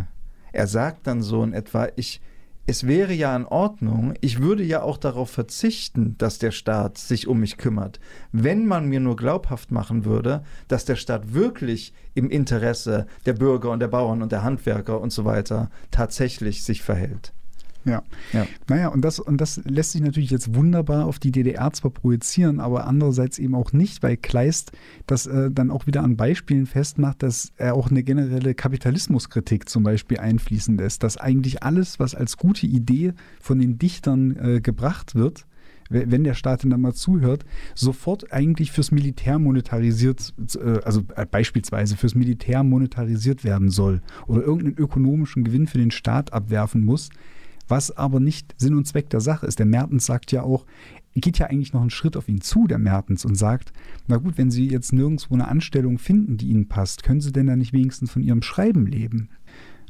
Er sagt dann so in etwa, ich, es wäre ja in Ordnung, ich würde ja auch darauf verzichten, dass der Staat sich um mich kümmert, wenn man mir nur glaubhaft machen würde, dass der Staat wirklich im Interesse der Bürger und der Bauern und der Handwerker und so weiter tatsächlich sich verhält. Ja. ja. Naja, und das, und das lässt sich natürlich jetzt wunderbar auf die DDR zwar projizieren, aber andererseits eben auch nicht, weil Kleist das äh, dann auch wieder an Beispielen festmacht, dass er auch eine generelle Kapitalismuskritik zum Beispiel einfließen lässt, dass eigentlich alles, was als gute Idee von den Dichtern äh, gebracht wird, wenn der Staat dann mal zuhört, sofort eigentlich fürs Militär monetarisiert, äh, also äh, beispielsweise fürs Militär monetarisiert werden soll oder irgendeinen ökonomischen Gewinn für den Staat abwerfen muss, was aber nicht Sinn und Zweck der Sache ist. Der Mertens sagt ja auch, geht ja eigentlich noch einen Schritt auf ihn zu, der Mertens, und sagt, na gut, wenn Sie jetzt nirgendwo eine Anstellung finden, die Ihnen passt, können Sie denn dann nicht wenigstens von Ihrem Schreiben leben?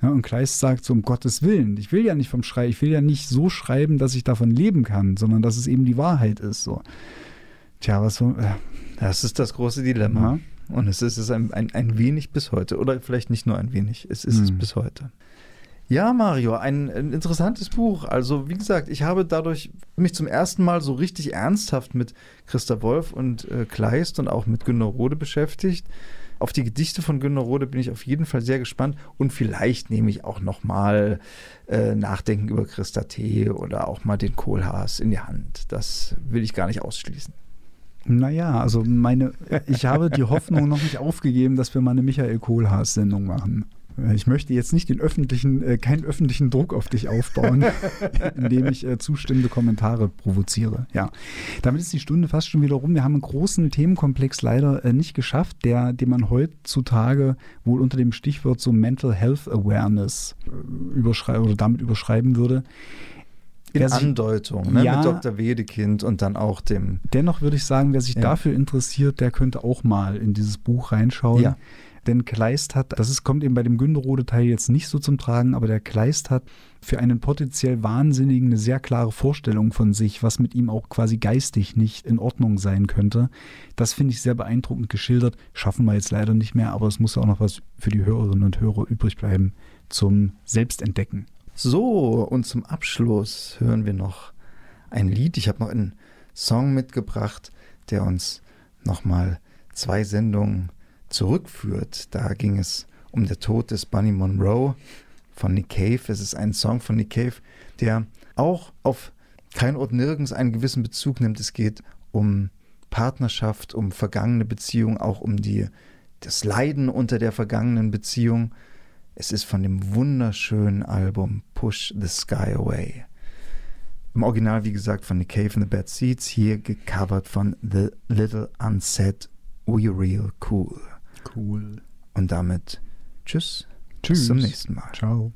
Ja, und Kleist sagt so, um Gottes Willen, ich will ja nicht vom Schreiben, ich will ja nicht so schreiben, dass ich davon leben kann, sondern dass es eben die Wahrheit ist. So. Tja, was so. Äh, das ist das große Dilemma. Ja. Und es ist es ein, ein, ein wenig bis heute. Oder vielleicht nicht nur ein wenig, es ist hm. es bis heute. Ja, Mario, ein, ein, interessantes Buch. Also, wie gesagt, ich habe dadurch mich zum ersten Mal so richtig ernsthaft mit Christa Wolf und äh, Kleist und auch mit Günter Rode beschäftigt. Auf die Gedichte von Günter Rode bin ich auf jeden Fall sehr gespannt und vielleicht nehme ich auch nochmal äh, Nachdenken über Christa T. oder auch mal den Kohlhaas in die Hand. Das will ich gar nicht ausschließen. Naja, also meine, ich habe die Hoffnung noch nicht aufgegeben, dass wir mal eine Michael Kohlhaas-Sendung machen. Ich möchte jetzt nicht den öffentlichen, äh, keinen öffentlichen Druck auf dich aufbauen, <laughs> indem ich äh, zustimmende Kommentare provoziere. Ja, damit ist die Stunde fast schon wieder rum. Wir haben einen großen Themenkomplex leider äh, nicht geschafft, der, den man heutzutage wohl unter dem Stichwort so Mental Health Awareness äh, überschreiben oder damit überschreiben würde. In sich, Andeutung, ne? ja, mit Dr. Wedekind und dann auch dem. Dennoch würde ich sagen, wer sich ja. dafür interessiert, der könnte auch mal in dieses Buch reinschauen. Ja. Denn Kleist hat, das ist, kommt eben bei dem Günderode-Teil jetzt nicht so zum Tragen, aber der Kleist hat für einen potenziell Wahnsinnigen eine sehr klare Vorstellung von sich, was mit ihm auch quasi geistig nicht in Ordnung sein könnte. Das finde ich sehr beeindruckend geschildert. Schaffen wir jetzt leider nicht mehr, aber es muss auch noch was für die Hörerinnen und Hörer übrig bleiben zum Selbstentdecken. So, und zum Abschluss hören wir noch ein Lied. Ich habe noch einen Song mitgebracht, der uns nochmal zwei Sendungen zurückführt. Da ging es um den Tod des Bunny Monroe von Nick Cave. Es ist ein Song von Nick Cave, der auch auf kein Ort nirgends einen gewissen Bezug nimmt. Es geht um Partnerschaft, um vergangene Beziehungen, auch um die, das Leiden unter der vergangenen Beziehung. Es ist von dem wunderschönen Album Push the Sky Away. Im Original, wie gesagt, von Nick Cave and the Bad Seeds, hier gecovert von The Little Unsaid We Real Cool. Cool. Und damit tschüss. Tschüss. Bis zum nächsten Mal. Ciao.